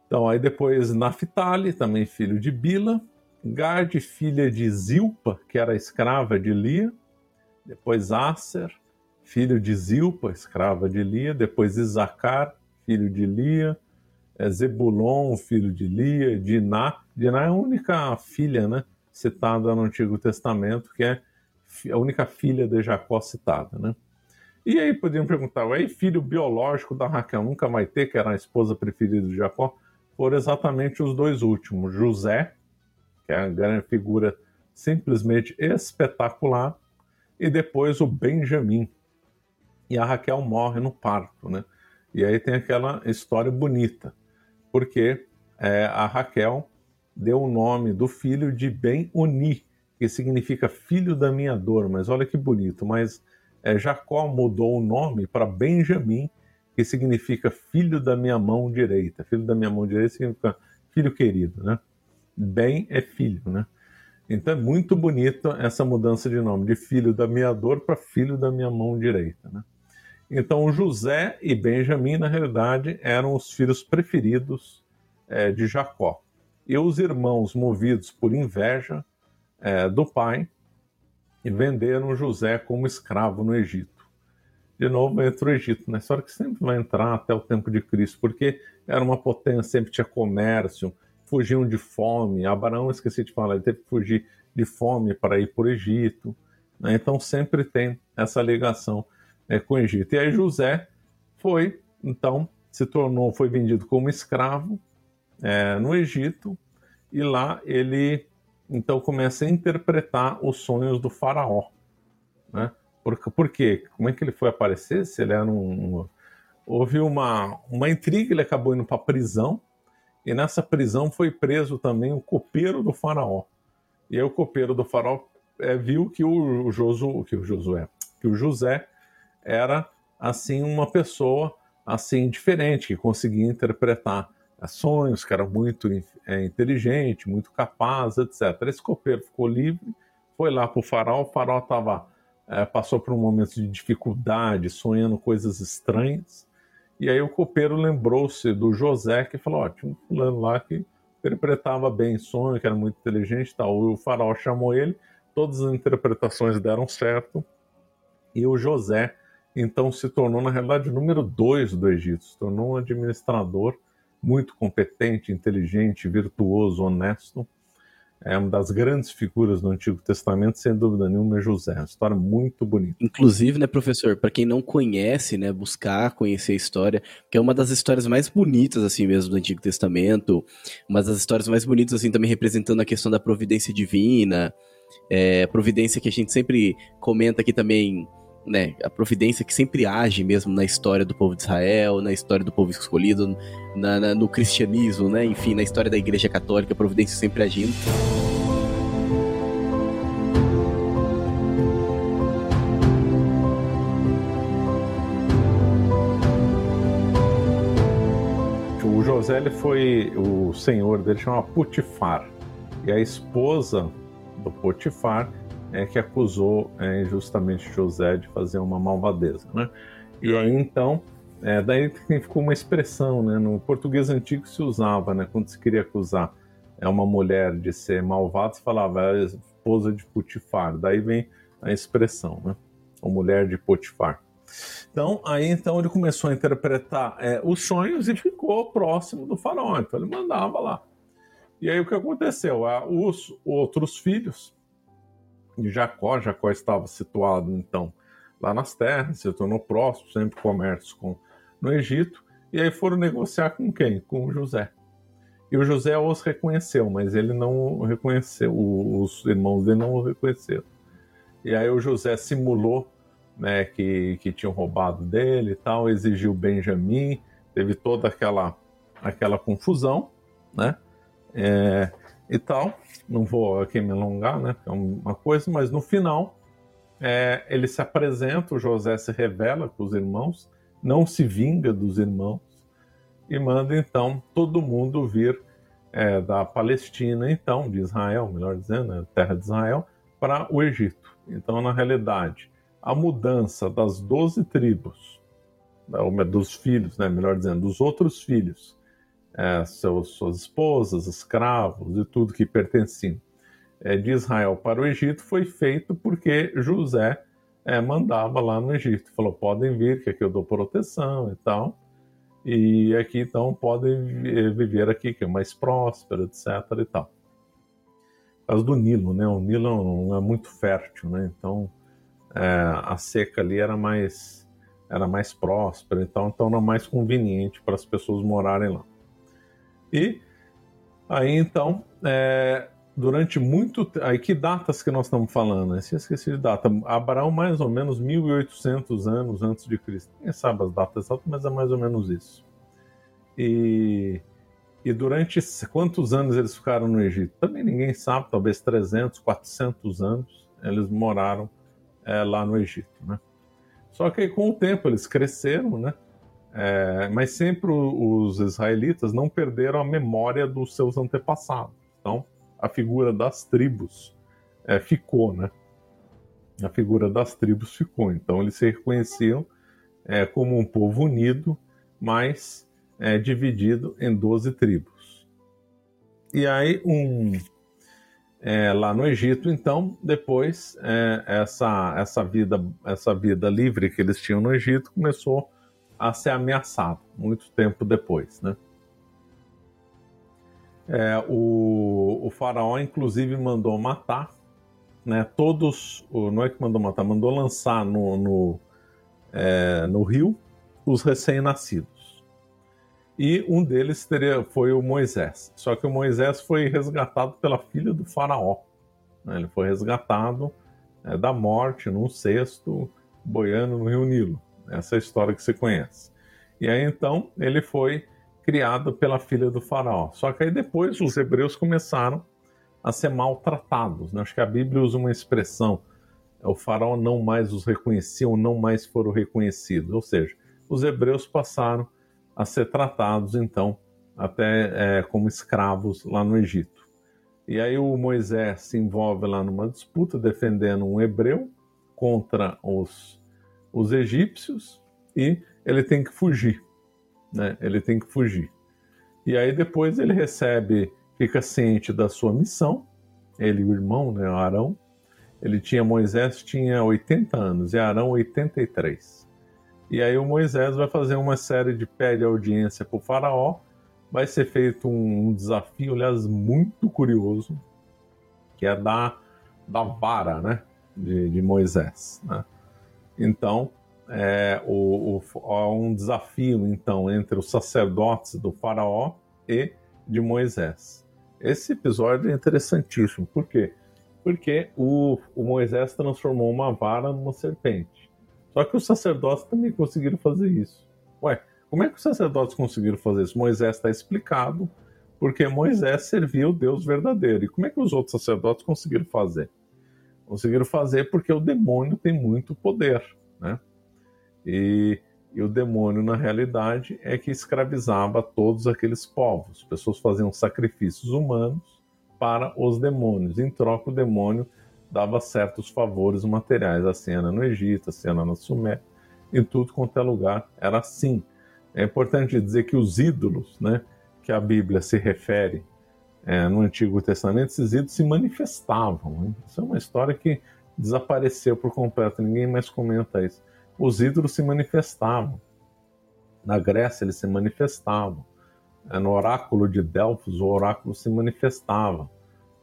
Então, aí depois Naphtali, também filho de Bila, Gad, filha de Zilpa, que era escrava de Lia, depois Aser, filho de Zilpa, escrava de Lia, depois Isacar, filho de Lia, é Zebulon, filho de Lia, Diná. Diná é a única filha né, citada no Antigo Testamento, que é a única filha de Jacó citada. Né? E aí poderiam perguntar, aí filho biológico da Raquel nunca vai ter, que era a esposa preferida de Jacó? Foram exatamente os dois últimos. José, que é a grande figura simplesmente espetacular, e depois o Benjamim. E a Raquel morre no parto, né? E aí tem aquela história bonita porque é, a Raquel deu o nome do filho de Ben-Uni, que significa filho da minha dor. Mas olha que bonito. Mas é, Jacó mudou o nome para Benjamim, que significa filho da minha mão direita. Filho da minha mão direita significa filho querido, né? Ben é filho, né? Então é muito bonito essa mudança de nome, de filho da minha dor para filho da minha mão direita, né? Então, José e Benjamim, na realidade, eram os filhos preferidos é, de Jacó. E os irmãos, movidos por inveja é, do pai, venderam José como escravo no Egito. De novo, entra o Egito, na história que sempre vai entrar até o tempo de Cristo, porque era uma potência, sempre tinha comércio, fugiam de fome. Abraão, esqueci de falar, ele teve que fugir de fome para ir para o Egito. Né? Então, sempre tem essa ligação é, com o Egito. E aí José foi, então, se tornou, foi vendido como escravo é, no Egito, e lá ele então começa a interpretar os sonhos do faraó. Né? Por, por quê? Como é que ele foi aparecer? Se ele era um, um houve uma, uma intriga, ele acabou indo para prisão, e nessa prisão foi preso também o copeiro do faraó. E aí o copeiro do faraó é, viu que o, o, que o Josué, que o José era assim uma pessoa assim diferente que conseguia interpretar sonhos, que era muito é, inteligente, muito capaz, etc. Esse copeiro ficou livre, foi lá para o farol, o farol tava, é, passou por um momento de dificuldade, sonhando coisas estranhas, e aí o copeiro lembrou-se do José, que falou, ó, tinha um fulano lá que interpretava bem sonho, que era muito inteligente tal. O farol chamou ele, todas as interpretações deram certo, e o José então se tornou, na realidade, o número dois do Egito, se tornou um administrador muito competente, inteligente, virtuoso, honesto. É uma das grandes figuras do Antigo Testamento, sem dúvida nenhuma, é José. Uma história muito bonita. Inclusive, né, professor, para quem não conhece, né, buscar conhecer a história, que é uma das histórias mais bonitas, assim mesmo, do Antigo Testamento, uma das histórias mais bonitas, assim, também representando a questão da providência divina, é, providência que a gente sempre comenta aqui também né, a providência que sempre age mesmo na história do povo de Israel, na história do povo escolhido, na, na, no cristianismo, né, enfim, na história da Igreja Católica, a providência sempre agindo. O José ele foi o senhor dele chama Putifar e a esposa do Potifar é, que acusou é, injustamente José de fazer uma malvadeza, né? E aí então, é, daí ficou uma expressão, né? No português antigo se usava, né? Quando se queria acusar é uma mulher de ser malvada, se falava é esposa de Potifar. Daí vem a expressão, né? A mulher de Potifar. Então, aí então ele começou a interpretar é, os sonhos e ficou próximo do faraó. Então ele mandava lá. E aí o que aconteceu? Os outros filhos de Jacó. Jacó estava situado, então, lá nas terras, se tornou próximo, sempre comércio com, no Egito. E aí foram negociar com quem? Com José. E o José os reconheceu, mas ele não reconheceu, os irmãos dele não o reconheceram. E aí o José simulou né, que, que tinham roubado dele e tal, exigiu Benjamim, teve toda aquela, aquela confusão, né? É, e tal. Não vou aqui me alongar, né? É uma coisa, mas no final é, ele se apresenta, o José se revela com os irmãos, não se vinga dos irmãos e manda então todo mundo vir é, da Palestina, então, de Israel, melhor dizendo, né, terra de Israel, para o Egito. Então, na realidade, a mudança das doze tribos, dos filhos, né, melhor dizendo, dos outros filhos, é, seus, suas esposas, escravos e tudo que pertencia é, de Israel para o Egito foi feito porque José é, mandava lá no Egito. Falou: podem vir, que aqui eu dou proteção e tal. E aqui então podem viver aqui, que é mais próspero, etc. e tal. Causa do Nilo, né? O Nilo é muito fértil, né? Então é, a seca ali era mais era mais próspera, então, então era mais conveniente para as pessoas morarem lá. E aí então, é, durante muito aí que datas que nós estamos falando? Se esqueci de data. Abraão mais ou menos 1800 anos antes de Cristo. Quem sabe as datas exatas, mas é mais ou menos isso. E e durante quantos anos eles ficaram no Egito? Também ninguém sabe, talvez 300, 400 anos eles moraram é, lá no Egito, né? Só que com o tempo eles cresceram, né? É, mas sempre os israelitas não perderam a memória dos seus antepassados. Então, a figura das tribos é, ficou, né? A figura das tribos ficou. Então, eles se reconheciam é, como um povo unido, mas é, dividido em 12 tribos. E aí, um, é, lá no Egito, então, depois, é, essa, essa, vida, essa vida livre que eles tinham no Egito começou a ser ameaçado muito tempo depois, né? É, o, o, faraó, inclusive, mandou matar, né? Todos, não é que mandou matar, mandou lançar no, no, é, no rio os recém-nascidos. E um deles teria, foi o Moisés. Só que o Moisés foi resgatado pela filha do faraó. Né? Ele foi resgatado é, da morte num cesto boiando no rio Nilo. Essa é história que você conhece. E aí então ele foi criado pela filha do faraó. Só que aí depois os hebreus começaram a ser maltratados. Né? Acho que a Bíblia usa uma expressão: o faraó não mais os reconheceu, não mais foram reconhecidos. Ou seja, os hebreus passaram a ser tratados então até é, como escravos lá no Egito. E aí o Moisés se envolve lá numa disputa defendendo um hebreu contra os os egípcios e ele tem que fugir, né? Ele tem que fugir. E aí depois ele recebe, fica ciente da sua missão, ele e o irmão, né, Arão, ele tinha, Moisés tinha 80 anos e Arão 83. E aí o Moisés vai fazer uma série de pede audiência para o faraó, vai ser feito um desafio, aliás, muito curioso, que é da, da vara, né, de, de Moisés, né? Então, é, o, o, há um desafio então entre os sacerdotes do faraó e de Moisés. Esse episódio é interessantíssimo. Por quê? Porque o, o Moisés transformou uma vara numa serpente. Só que os sacerdotes também conseguiram fazer isso. Ué, como é que os sacerdotes conseguiram fazer isso? Moisés está explicado, porque Moisés servia o Deus verdadeiro. E como é que os outros sacerdotes conseguiram fazer? Conseguiram fazer porque o demônio tem muito poder, né? E, e o demônio, na realidade, é que escravizava todos aqueles povos. As pessoas faziam sacrifícios humanos para os demônios. Em troca, o demônio dava certos favores materiais. A cena no Egito, a cena na Suméria, em tudo quanto é lugar era assim. É importante dizer que os ídolos, né, que a Bíblia se refere é, no Antigo Testamento, esses ídolos se manifestavam. Né? Isso é uma história que desapareceu por completo, ninguém mais comenta isso. Os ídolos se manifestavam. Na Grécia, eles se manifestavam. É, no oráculo de Delfos, o oráculo se manifestava.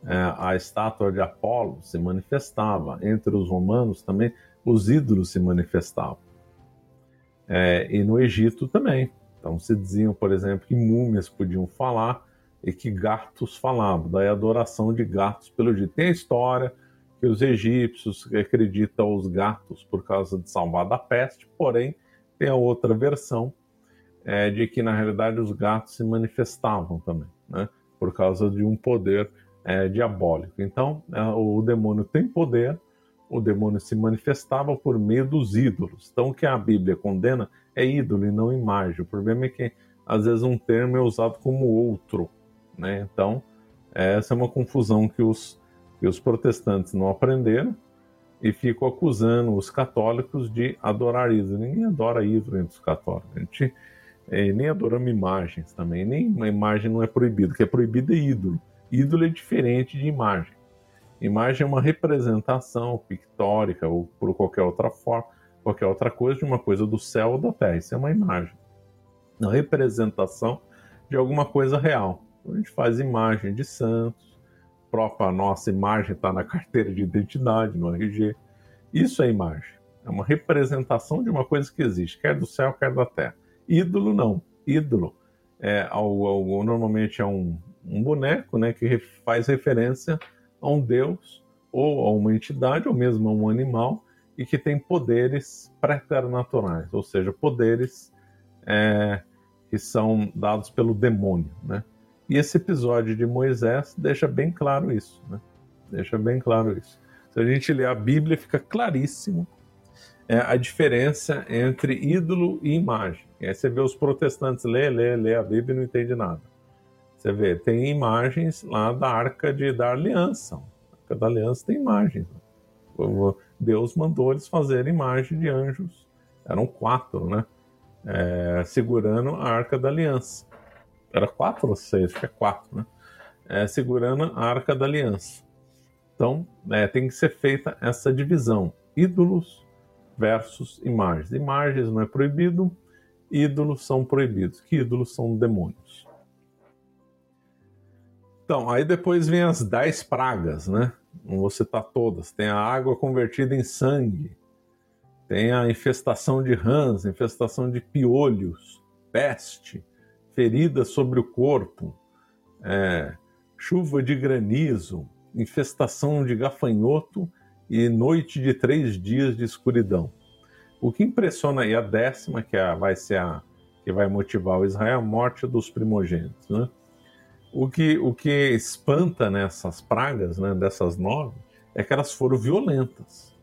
É, a estátua de Apolo se manifestava. Entre os romanos também, os ídolos se manifestavam. É, e no Egito também. Então se diziam, por exemplo, que múmias podiam falar e que gatos falavam. Daí a adoração de gatos pelo Egito. Tem a história que os egípcios acreditam os gatos por causa de salvar da peste, porém tem a outra versão é, de que na realidade os gatos se manifestavam também, né, por causa de um poder é, diabólico. Então é, o demônio tem poder, o demônio se manifestava por meio dos ídolos. Então o que a Bíblia condena é ídolo e não imagem. O problema é que às vezes um termo é usado como outro, né? Então essa é uma confusão que os que os protestantes não aprenderam e ficam acusando os católicos de adorar ídolo. Ninguém adora ídolo entre os católicos. A gente é, nem adoramos imagens também. Nem uma imagem não é proibida. O que é proibido é ídolo. Ídolo é diferente de imagem. Imagem é uma representação pictórica ou por qualquer outra forma, qualquer outra coisa de uma coisa do céu ou da terra. Isso é uma imagem. Uma representação de alguma coisa real. A gente faz imagem de santos, própria nossa imagem está na carteira de identidade, no RG. Isso é imagem. É uma representação de uma coisa que existe, quer do céu, quer da terra. Ídolo não. Ídolo é algo, algo normalmente é um, um boneco, né, que faz referência a um deus ou a uma entidade ou mesmo a um animal e que tem poderes preternaturais, ou seja, poderes é, que são dados pelo demônio, né? E esse episódio de Moisés deixa bem claro isso, né? Deixa bem claro isso. Se a gente ler a Bíblia, fica claríssimo é, a diferença entre ídolo e imagem. E aí você vê os protestantes lê, lê, lê a Bíblia e não entende nada. Você vê, tem imagens lá da Arca de, da Aliança. A Arca da Aliança tem imagens. Deus mandou eles fazerem imagem de anjos. Eram quatro, né? É, segurando a Arca da Aliança. Era quatro ou seis? Acho que é quatro, né? É, segurando a Arca da Aliança. Então, é, tem que ser feita essa divisão. Ídolos versus imagens. Imagens não é proibido, ídolos são proibidos. Que ídolos são demônios? Então, aí depois vem as dez pragas, né? Não vou citar todas. Tem a água convertida em sangue, tem a infestação de rãs, infestação de piolhos, peste, feridas sobre o corpo, é, chuva de granizo, infestação de gafanhoto e noite de três dias de escuridão. O que impressiona aí a décima, que é, vai ser a que vai motivar o Israel, a morte dos primogênitos. Né? O, que, o que espanta nessas pragas, né, dessas nove, é que elas foram violentas.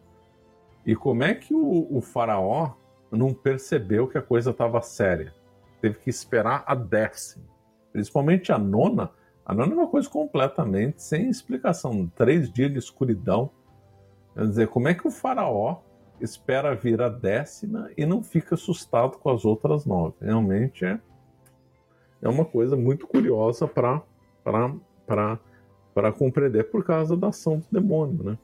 E como é que o, o faraó não percebeu que a coisa estava séria? Teve que esperar a décima. Principalmente a nona. A nona é uma coisa completamente sem explicação. Três dias de escuridão Quer dizer, como é que o faraó espera vir a décima e não fica assustado com as outras nove? Realmente é, é uma coisa muito curiosa para compreender por causa da ação do demônio, né?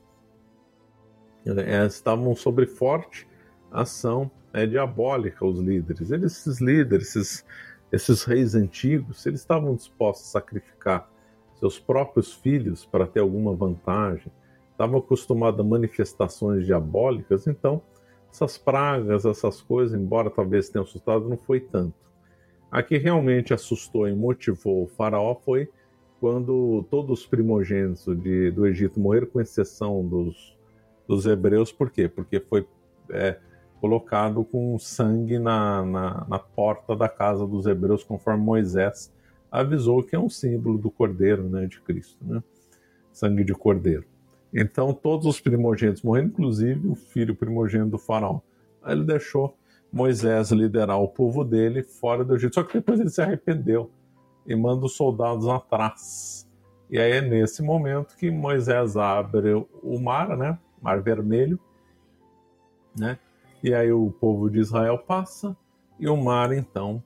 É, estavam sob forte ação é, diabólica os líderes. Eles, esses líderes, esses, esses reis antigos, eles estavam dispostos a sacrificar seus próprios filhos para ter alguma vantagem, estava acostumado a manifestações diabólicas, então essas pragas, essas coisas, embora talvez tenham assustado, não foi tanto. A que realmente assustou e motivou o faraó foi quando todos os primogênitos de, do Egito morreram, com exceção dos, dos hebreus. Por quê? Porque foi, é, colocado com sangue na, na, na porta da casa dos hebreus, conforme Moisés avisou que é um símbolo do cordeiro né, de Cristo, né? sangue de cordeiro. Então todos os primogênitos morreram, inclusive o filho primogênito do faraó. Aí ele deixou Moisés liderar o povo dele fora do Egito. Só que depois ele se arrependeu e manda os soldados atrás. E aí é nesse momento que Moisés abre o mar, né? Mar Vermelho, né? E aí o povo de Israel passa e o mar então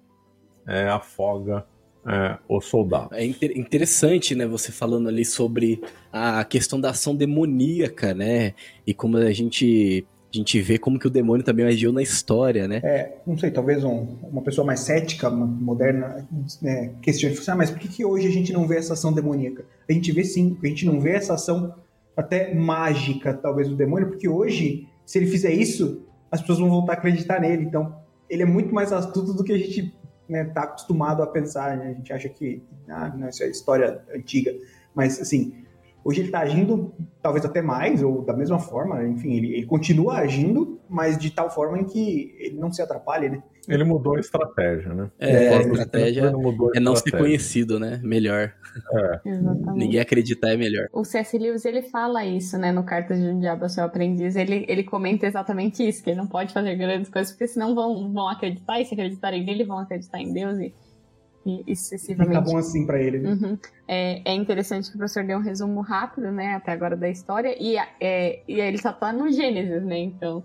é, afoga é, os soldados. É inter interessante, né, você falando ali sobre a questão da ação demoníaca, né? E como a gente a gente vê como que o demônio também agiu na história, né? É, não sei, talvez um, uma pessoa mais cética, moderna, né, questione, ah, mas por que, que hoje a gente não vê essa ação demoníaca? A gente vê sim, a gente não vê essa ação até mágica, talvez, do demônio, porque hoje, se ele fizer isso, as pessoas vão voltar a acreditar nele. Então, ele é muito mais astuto do que a gente está né, tá acostumado a pensar. Né? A gente acha que, ah, não, isso é história antiga. Mas, assim, Hoje ele está agindo talvez até mais, ou da mesma forma, enfim, ele, ele, continua agindo, mas de tal forma em que ele não se atrapalha, né? Ele mudou a estratégia, né? É, a estratégia é não ser conhecido, né? Melhor. É. Exatamente. Ninguém acreditar é melhor. O C.S. Lewis, ele fala isso, né? No Cartas de um Diabo Seu Aprendiz. Ele, ele comenta exatamente isso, que ele não pode fazer grandes coisas, porque senão vão, vão acreditar, e se acreditarem nele, vão acreditar em Deus, e excessivamente. Fica bom assim para ele. Né? Uhum. É, é, interessante que o professor deu um resumo rápido, né, até agora da história, e, é, e ele só tá no Gênesis, né, então,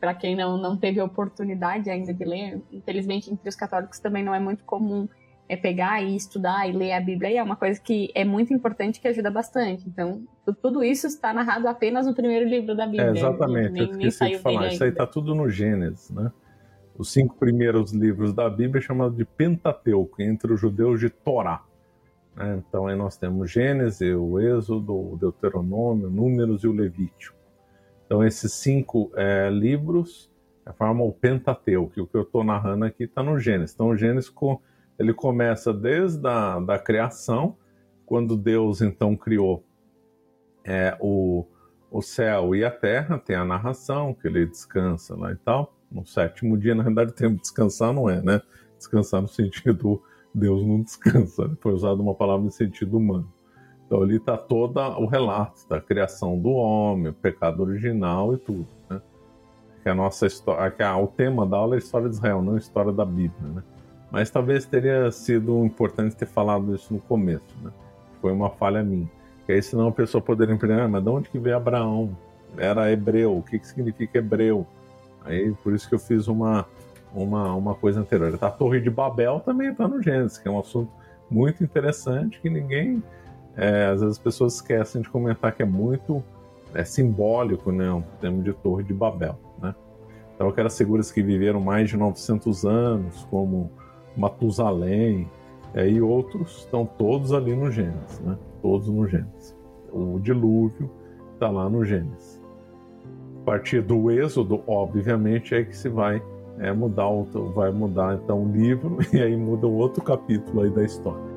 para quem não, não teve oportunidade ainda de ler, infelizmente entre os católicos também não é muito comum é pegar e estudar e ler a Bíblia, e é uma coisa que é muito importante que ajuda bastante. Então, tudo isso está narrado apenas no primeiro livro da Bíblia. É, exatamente, nem, eu esqueci de falar, isso aí está tudo no Gênesis, né? Os cinco primeiros livros da Bíblia é chamado de Pentateuco, entre os judeus de Torá. Né? Então aí nós temos Gênesis, o Êxodo, o Deuteronômio, Números e o Levítico. Então esses cinco é, livros formam o Pentateuco, o que eu estou narrando aqui está no Gênesis. Então o Gênesis ele começa desde a da criação, quando Deus então criou é, o, o céu e a terra, tem a narração, que ele descansa lá e tal no sétimo dia, na realidade, o descansar não é, né? Descansar no sentido Deus não descansa, né? foi usada uma palavra no sentido humano. Então ali está todo o relato da criação do homem, o pecado original e tudo, né? Que a nossa história, que a, o tema da aula é a história de Israel, não a história da Bíblia, né? Mas talvez teria sido importante ter falado isso no começo, né? Foi uma falha minha. Que aí senão a pessoa poderia entender, ah, mas de onde que veio Abraão? Era hebreu, o que, que significa hebreu? Aí por isso que eu fiz uma, uma, uma coisa anterior. A Torre de Babel também está no Gênesis, que é um assunto muito interessante que ninguém. É, às vezes as pessoas esquecem de comentar que é muito é, simbólico né, o termo de Torre de Babel. Né? Então, aquelas figuras que viveram mais de 900 anos, como Matusalém é, e outros, estão todos ali no Gênesis, né? todos no Gênesis. O dilúvio está lá no Gênesis partir do êxodo, obviamente, é que se vai é, mudar, vai mudar então o livro [laughs] e aí muda um outro capítulo aí da história.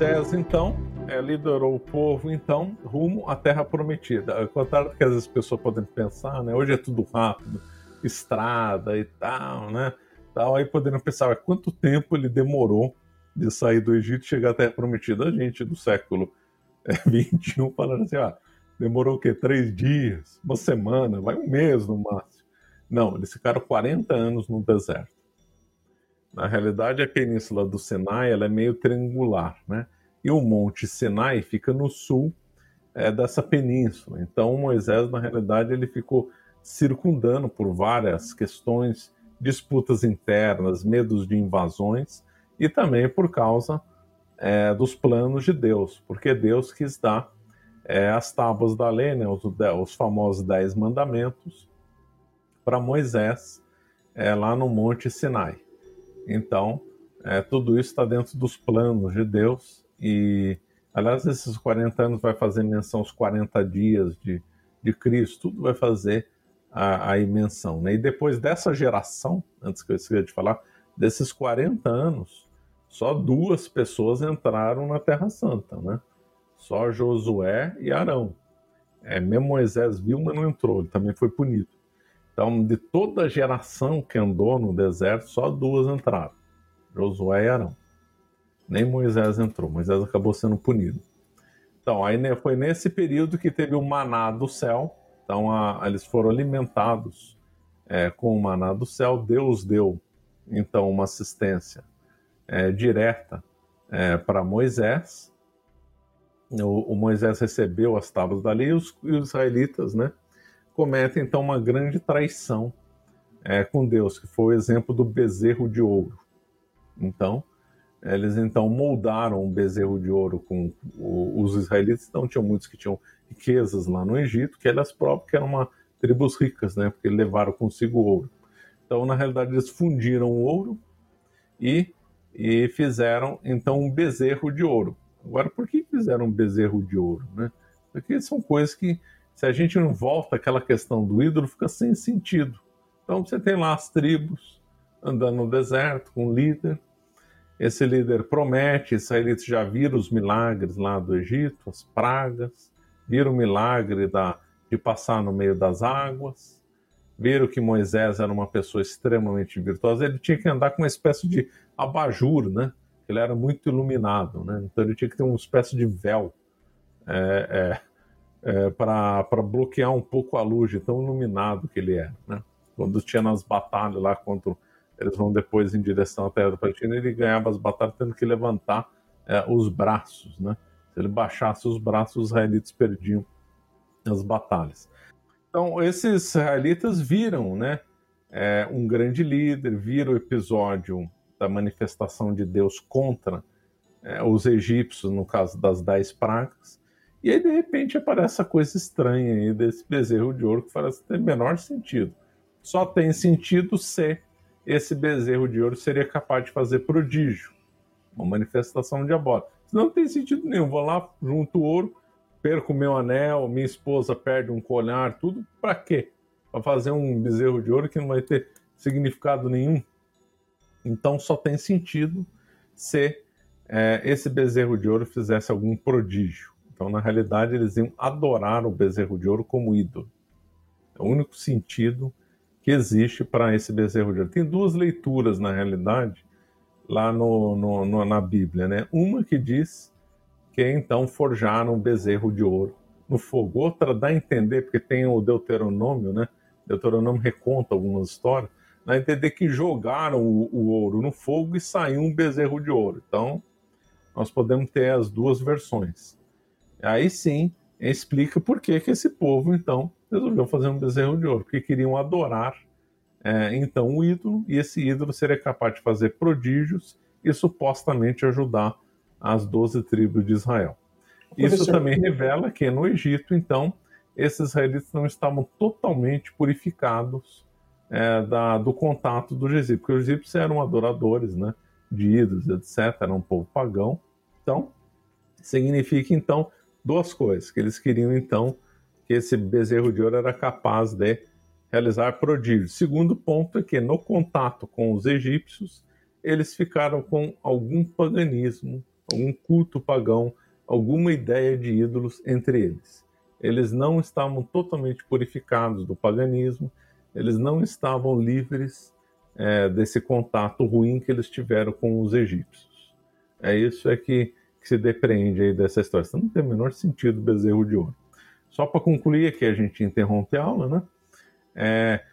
Moisés, então, é, liderou o povo, então, rumo à Terra Prometida. Ao contrário do que às vezes as pessoas podem pensar, né? Hoje é tudo rápido, estrada e tal, né? Tal, aí poderiam pensar, quanto tempo ele demorou de sair do Egito e chegar à Terra Prometida? A gente do século XXI é, [laughs] falando assim, ah, demorou o quê? Três dias, uma semana, vai um mês no máximo. Não, eles ficaram 40 anos no deserto. Na realidade, a península do Sinai ela é meio triangular, né? E o Monte Sinai fica no sul é, dessa península. Então, Moisés, na realidade, ele ficou circundando por várias questões, disputas internas, medos de invasões e também por causa é, dos planos de Deus, porque Deus quis dar é, as tábuas da lei, né, os, os famosos Dez Mandamentos, para Moisés é, lá no Monte Sinai. Então, É, tudo isso está dentro dos planos de Deus e, aliás, esses 40 anos vai fazer menção aos 40 dias de, de Cristo, tudo vai fazer a, a menção. Né? E depois dessa geração, antes que eu esqueça de falar, desses 40 anos, só duas pessoas entraram na Terra Santa, né? Só Josué e Arão. É, mesmo Moisés viu, mas não entrou, ele também foi punido. Então, de toda a geração que andou no deserto, só duas entraram: Josué e Arão. Nem Moisés entrou, Moisés acabou sendo punido. Então, aí foi nesse período que teve o maná do céu. Então, a, eles foram alimentados é, com o maná do céu. Deus deu, então, uma assistência é, direta é, para Moisés. O, o, Moisés recebeu as tábuas dali e os, e os israelitas né, cometem então uma grande traição é, com Deus, que foi o exemplo do bezerro de ouro. Então, eles então moldaram um bezerro de ouro com o, os israelitas, então tinham muitos que tinham riquezas lá no Egito, que elas próprias que eram uma tribos ricas, né, porque levaram consigo ouro. Então, na realidade, eles fundiram o ouro e e fizeram então um bezerro de ouro. Agora, por que fizeram um bezerro de ouro? Né? Porque são coisas que, se a gente não volta àquela questão do ídolo, fica sem sentido. Então, você tem lá as tribos andando no deserto com um líder. Esse líder promete, israelitas já viram os milagres lá do Egito, as pragas, viram o milagre da, de passar no meio das águas viram que Moisés era uma pessoa extremamente virtuosa, ele tinha que andar com uma espécie de abajur, né? Ele era muito iluminado, né? Então ele tinha que ter uma espécie de véu é, é, é, para bloquear um pouco a luz de tão iluminado que ele era, né? Quando tinha nas batalhas lá contra eles vão depois em direção à Terra da Palestina, ele ganhava as batalhas tendo que levantar é, os braços, né? Se ele baixasse os braços, os israelitas perdiam as batalhas. Então, esses israelitas viram né, é, um grande líder, viram o episódio da manifestação de Deus contra é, os egípcios, no caso das dez pragas, e aí de repente aparece essa coisa estranha aí desse bezerro de ouro que parece ter menor sentido. Só tem sentido se esse bezerro de ouro seria capaz de fazer prodígio, uma manifestação diabólica. Não tem sentido nenhum. Vou lá, junto o ouro, perco meu anel, minha esposa perde um colar, tudo para quê? Para fazer um bezerro de ouro que não vai ter significado nenhum. Então só tem sentido se é, esse bezerro de ouro fizesse algum prodígio. Então, na realidade, eles iam adorar o bezerro de ouro como ídolo. É o único sentido que existe para esse bezerro de ouro. Tem duas leituras, na realidade, lá no, no, no, na Bíblia. Né? Uma que diz que então forjaram um bezerro de ouro no fogo. Outra dá a entender, porque tem o Deuteronômio, né? Deuteronômio reconta algumas histórias, dá a entender que jogaram o, o ouro no fogo e saiu um bezerro de ouro. Então, nós podemos ter as duas versões. Aí sim, explica por que, que esse povo, então, resolveu fazer um bezerro de ouro, porque queriam adorar, é, então, o ídolo, e esse ídolo seria capaz de fazer prodígios e supostamente ajudar as doze tribos de Israel. Isso também revela que no Egito, então, esses israelitas não estavam totalmente purificados é, da, do contato dos egípcios, porque os egípcios eram adoradores né, de ídolos, etc., era um povo pagão. Então, significa, então, duas coisas, que eles queriam, então, que esse bezerro de ouro era capaz de realizar prodígios. Segundo ponto é que, no contato com os egípcios, eles ficaram com algum paganismo algum culto pagão, alguma ideia de ídolos entre eles. Eles não estavam totalmente purificados do paganismo, eles não estavam livres é, desse contato ruim que eles tiveram com os egípcios. É isso é que, que se depreende aí dessa história. Isso não tem o menor sentido bezerro de ouro. Só para concluir aqui, a gente interrompe a aula, né? É,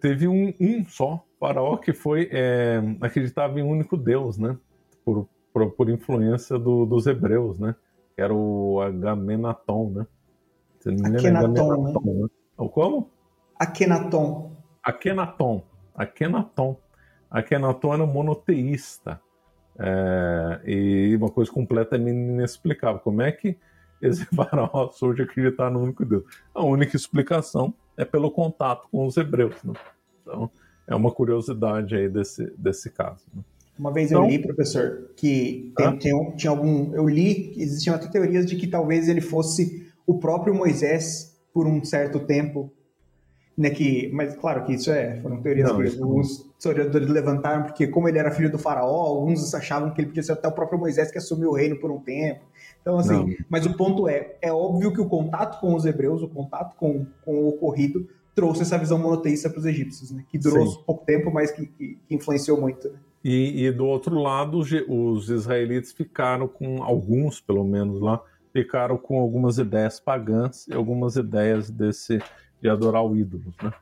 teve um, um só faraó que foi é, acreditava em um único Deus, né? Por, por, por influência do, dos hebreus, né? Que era o Agamenaton, né? Se não engano, Akenaton, né? né? O como? Akenaton. Akenaton. Akenaton. Akenaton era monoteísta. É, e uma coisa completamente inexplicável. Como é que esse [laughs] faraó surge acreditar no único Deus? A única explicação é pelo contato com os hebreus. Né? Então, é uma curiosidade aí desse, desse caso. Né? Uma vez eu li, professor, que tem, tem, tinha algum. Eu li que existiam até teorias de que talvez ele fosse o próprio Moisés por um certo tempo. Né, que, mas claro que isso é, foram teorias Não, que alguns historiadores levantaram, porque como ele era filho do faraó, alguns achavam que ele podia ser até o próprio Moisés que assumiu o reino por um tempo. Então, assim, Não. mas o ponto é, é óbvio que o contato com os hebreus, o contato com, com o ocorrido, trouxe essa visão monoteísta para os egípcios, né? Que durou Sim. pouco tempo, mas que, que, que influenciou muito. Né? E, e, do outro lado, os israelitas ficaram com, alguns pelo menos lá, ficaram com algumas ideias pagãs e algumas ideias desse de adorar o ídolo, né?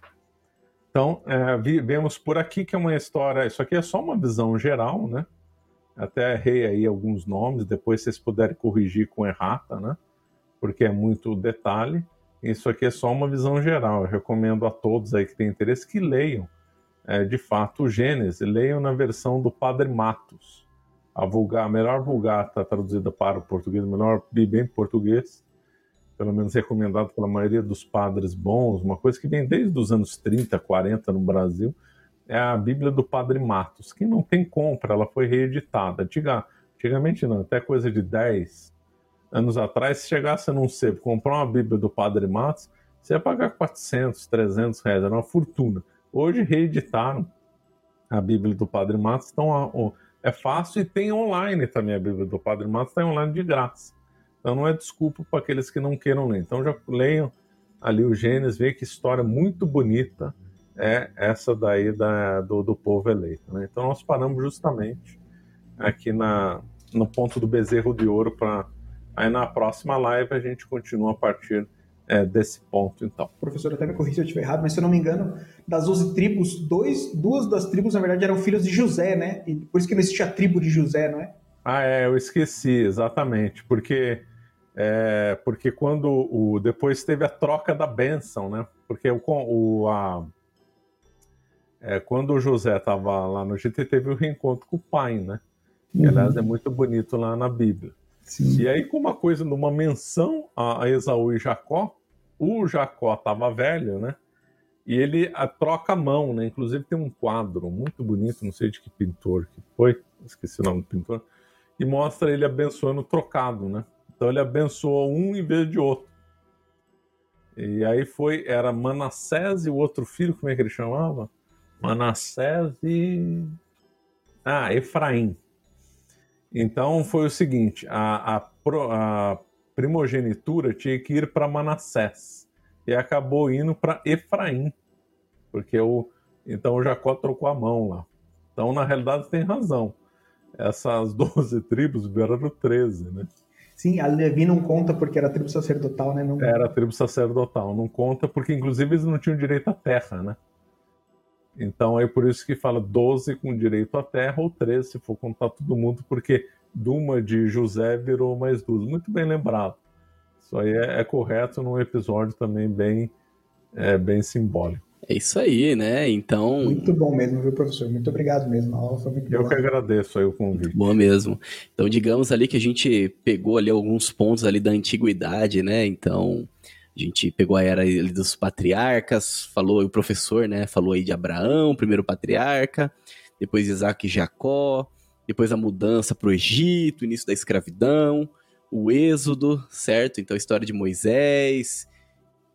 Então, é, vemos por aqui que é uma história, isso aqui é só uma visão geral, né? Até errei aí alguns nomes, depois vocês puderem corrigir com errata, né? Porque é muito detalhe. Isso aqui é só uma visão geral. Eu recomendo a todos aí que têm interesse que leiam, é, de fato, o Gênesis. Leiam na versão do Padre Matos. A, vulgar, a melhor vulgata traduzida para o português, a melhor Bíblia em português, pelo menos recomendado pela maioria dos padres bons, uma coisa que vem desde os anos 30, 40 no Brasil, é a Bíblia do Padre Matos, que não tem compra, ela foi reeditada. Antiga, antigamente não, até coisa de 10 anos atrás, se chegasse num sebo comprar uma Bíblia do Padre Matos, você ia pagar 400, 300 reais, era uma fortuna. Hoje reeditaram a Bíblia do Padre Matos, então é fácil e tem online também a Bíblia do Padre Matos, está online de graça. Então não é desculpa para aqueles que não queiram ler. Então já leiam ali o Gênesis, veja que história muito bonita é essa daí da, do, do povo eleito. Né? Então nós paramos justamente aqui na, no ponto do bezerro de ouro para aí na próxima live a gente continua a partir é, desse ponto, então. Professor, até me corrija se eu estiver errado, mas se eu não me engano, das 12 tribos, dois, duas das tribos, na verdade, eram filhos de José, né? E por isso que não existia a tribo de José, não é? Ah, é, eu esqueci, exatamente, porque é, porque quando o depois teve a troca da bênção, né? Porque o, o a, é, quando o José estava lá no GT, teve o um reencontro com o pai, né? Que, uhum. aliás, é muito bonito lá na Bíblia. Sim. E aí, com uma coisa, numa menção a Esaú e Jacó, o Jacó estava velho, né? E ele a, troca a mão, né? Inclusive tem um quadro muito bonito, não sei de que pintor que foi, esqueci o nome do pintor, e mostra ele abençoando trocado, né? Então ele abençoou um em vez de outro. E aí foi, era Manassés e o outro filho, como é que ele chamava? Manassés e. Ah, Efraim. Então foi o seguinte: a, a, a primogenitura tinha que ir para Manassés e acabou indo para Efraim, porque o então o Jacó trocou a mão lá. Então na realidade tem razão. Essas 12 [laughs] tribos viraram 13, né? Sim, a Levi não conta porque era tribo sacerdotal, né? Não... Era tribo sacerdotal, não conta porque inclusive eles não tinham direito à terra, né? Então é por isso que fala 12 com direito à terra ou 13 se for contar todo mundo, porque Duma de José virou mais duas. Muito bem lembrado. Isso aí é, é correto num episódio também bem, é, bem simbólico. É isso aí, né? Então. Muito bom mesmo, viu, professor? Muito obrigado mesmo. A aula foi muito Eu boa. que agradeço aí o convite. Boa mesmo. Então, digamos ali que a gente pegou ali alguns pontos ali da antiguidade, né? Então, a gente pegou a era dos patriarcas, falou, o professor, né, falou aí de Abraão, primeiro patriarca, depois Isaac e Jacó, depois a mudança para o Egito, início da escravidão, o êxodo, certo? Então a história de Moisés.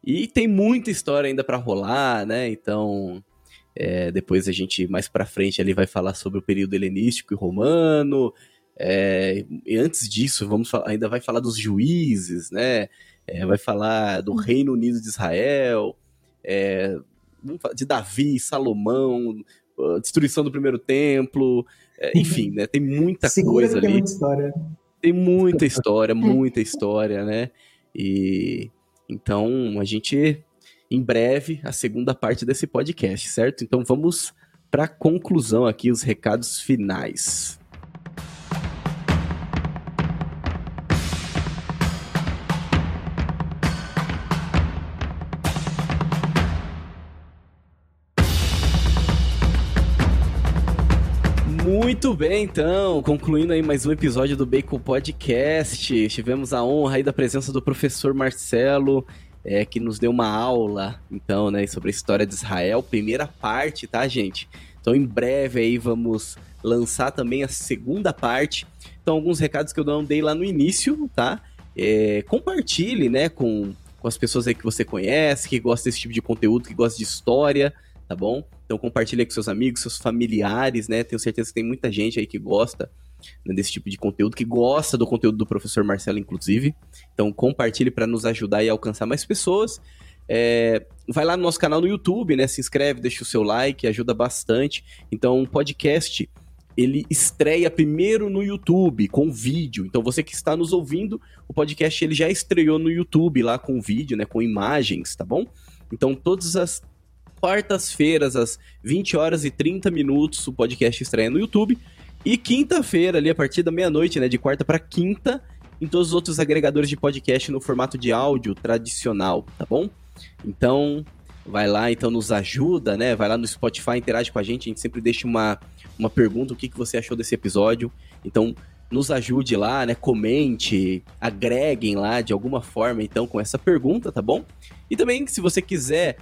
E tem muita história ainda para rolar, né? Então, é, depois a gente, mais para frente, ali vai falar sobre o período helenístico e romano. É, e antes disso, vamos ainda vai falar dos juízes, né? é, vai falar do Reino Unido de Israel, é, de Davi, Salomão, destruição do primeiro templo, é, enfim, né? Tem muita Segura coisa ali. Tem muita história. Tem muita história, muita história, né? E então a gente em breve a segunda parte desse podcast, certo? Então vamos para a conclusão aqui, os recados finais. Muito bem, então, concluindo aí mais um episódio do Bacon Podcast. Tivemos a honra aí da presença do professor Marcelo, é, que nos deu uma aula, então, né, sobre a história de Israel. Primeira parte, tá, gente? Então em breve aí vamos lançar também a segunda parte. Então alguns recados que eu não dei lá no início, tá? É, compartilhe, né, com, com as pessoas aí que você conhece, que gosta desse tipo de conteúdo, que gosta de história, tá bom? Então compartilhe com seus amigos, seus familiares, né? Tenho certeza que tem muita gente aí que gosta né, desse tipo de conteúdo, que gosta do conteúdo do professor Marcelo, inclusive. Então compartilhe para nos ajudar e alcançar mais pessoas. É, vai lá no nosso canal no YouTube, né? Se inscreve, deixa o seu like, ajuda bastante. Então, o podcast ele estreia primeiro no YouTube com vídeo. Então, você que está nos ouvindo, o podcast ele já estreou no YouTube lá com vídeo, né? Com imagens, tá bom? Então, todas as quartas-feiras, às 20 horas e 30 minutos, o podcast estreia no YouTube. E quinta-feira, ali a partir da meia-noite, né? De quarta para quinta, em todos os outros agregadores de podcast no formato de áudio tradicional, tá bom? Então, vai lá, então nos ajuda, né? Vai lá no Spotify, interage com a gente, a gente sempre deixa uma, uma pergunta, o que, que você achou desse episódio. Então, nos ajude lá, né? Comente, agreguem lá de alguma forma, então, com essa pergunta, tá bom? E também, se você quiser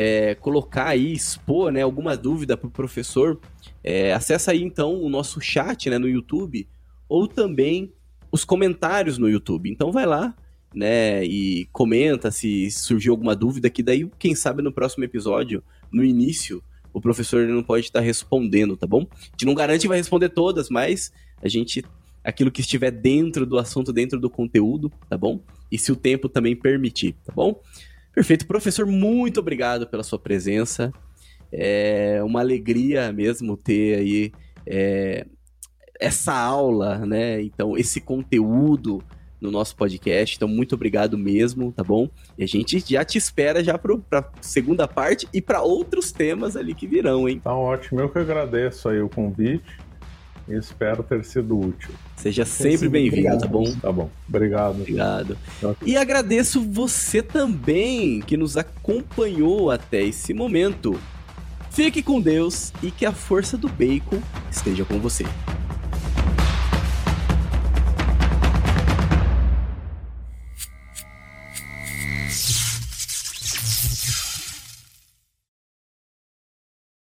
é, colocar aí, expor, né, alguma dúvida para o professor, é, acessa aí, então, o nosso chat, né, no YouTube, ou também os comentários no YouTube. Então, vai lá, né? E comenta se surgiu alguma dúvida, que daí, quem sabe, no próximo episódio, no início, o professor não pode estar respondendo, tá bom? A gente não garante que vai responder todas, mas a gente. Aquilo que estiver dentro do assunto, dentro do conteúdo, tá bom? E se o tempo também permitir, tá bom? Perfeito. Professor, muito obrigado pela sua presença. É uma alegria mesmo ter aí é, essa aula, né? Então, esse conteúdo no nosso podcast. Então, muito obrigado mesmo, tá bom? E a gente já te espera já para segunda parte e para outros temas ali que virão, hein? Tá ótimo. Eu que agradeço aí o convite e espero ter sido útil. Seja sempre bem-vindo, tá bom? Tá bom. Obrigado. Obrigado. E agradeço você também que nos acompanhou até esse momento. Fique com Deus e que a força do bacon esteja com você.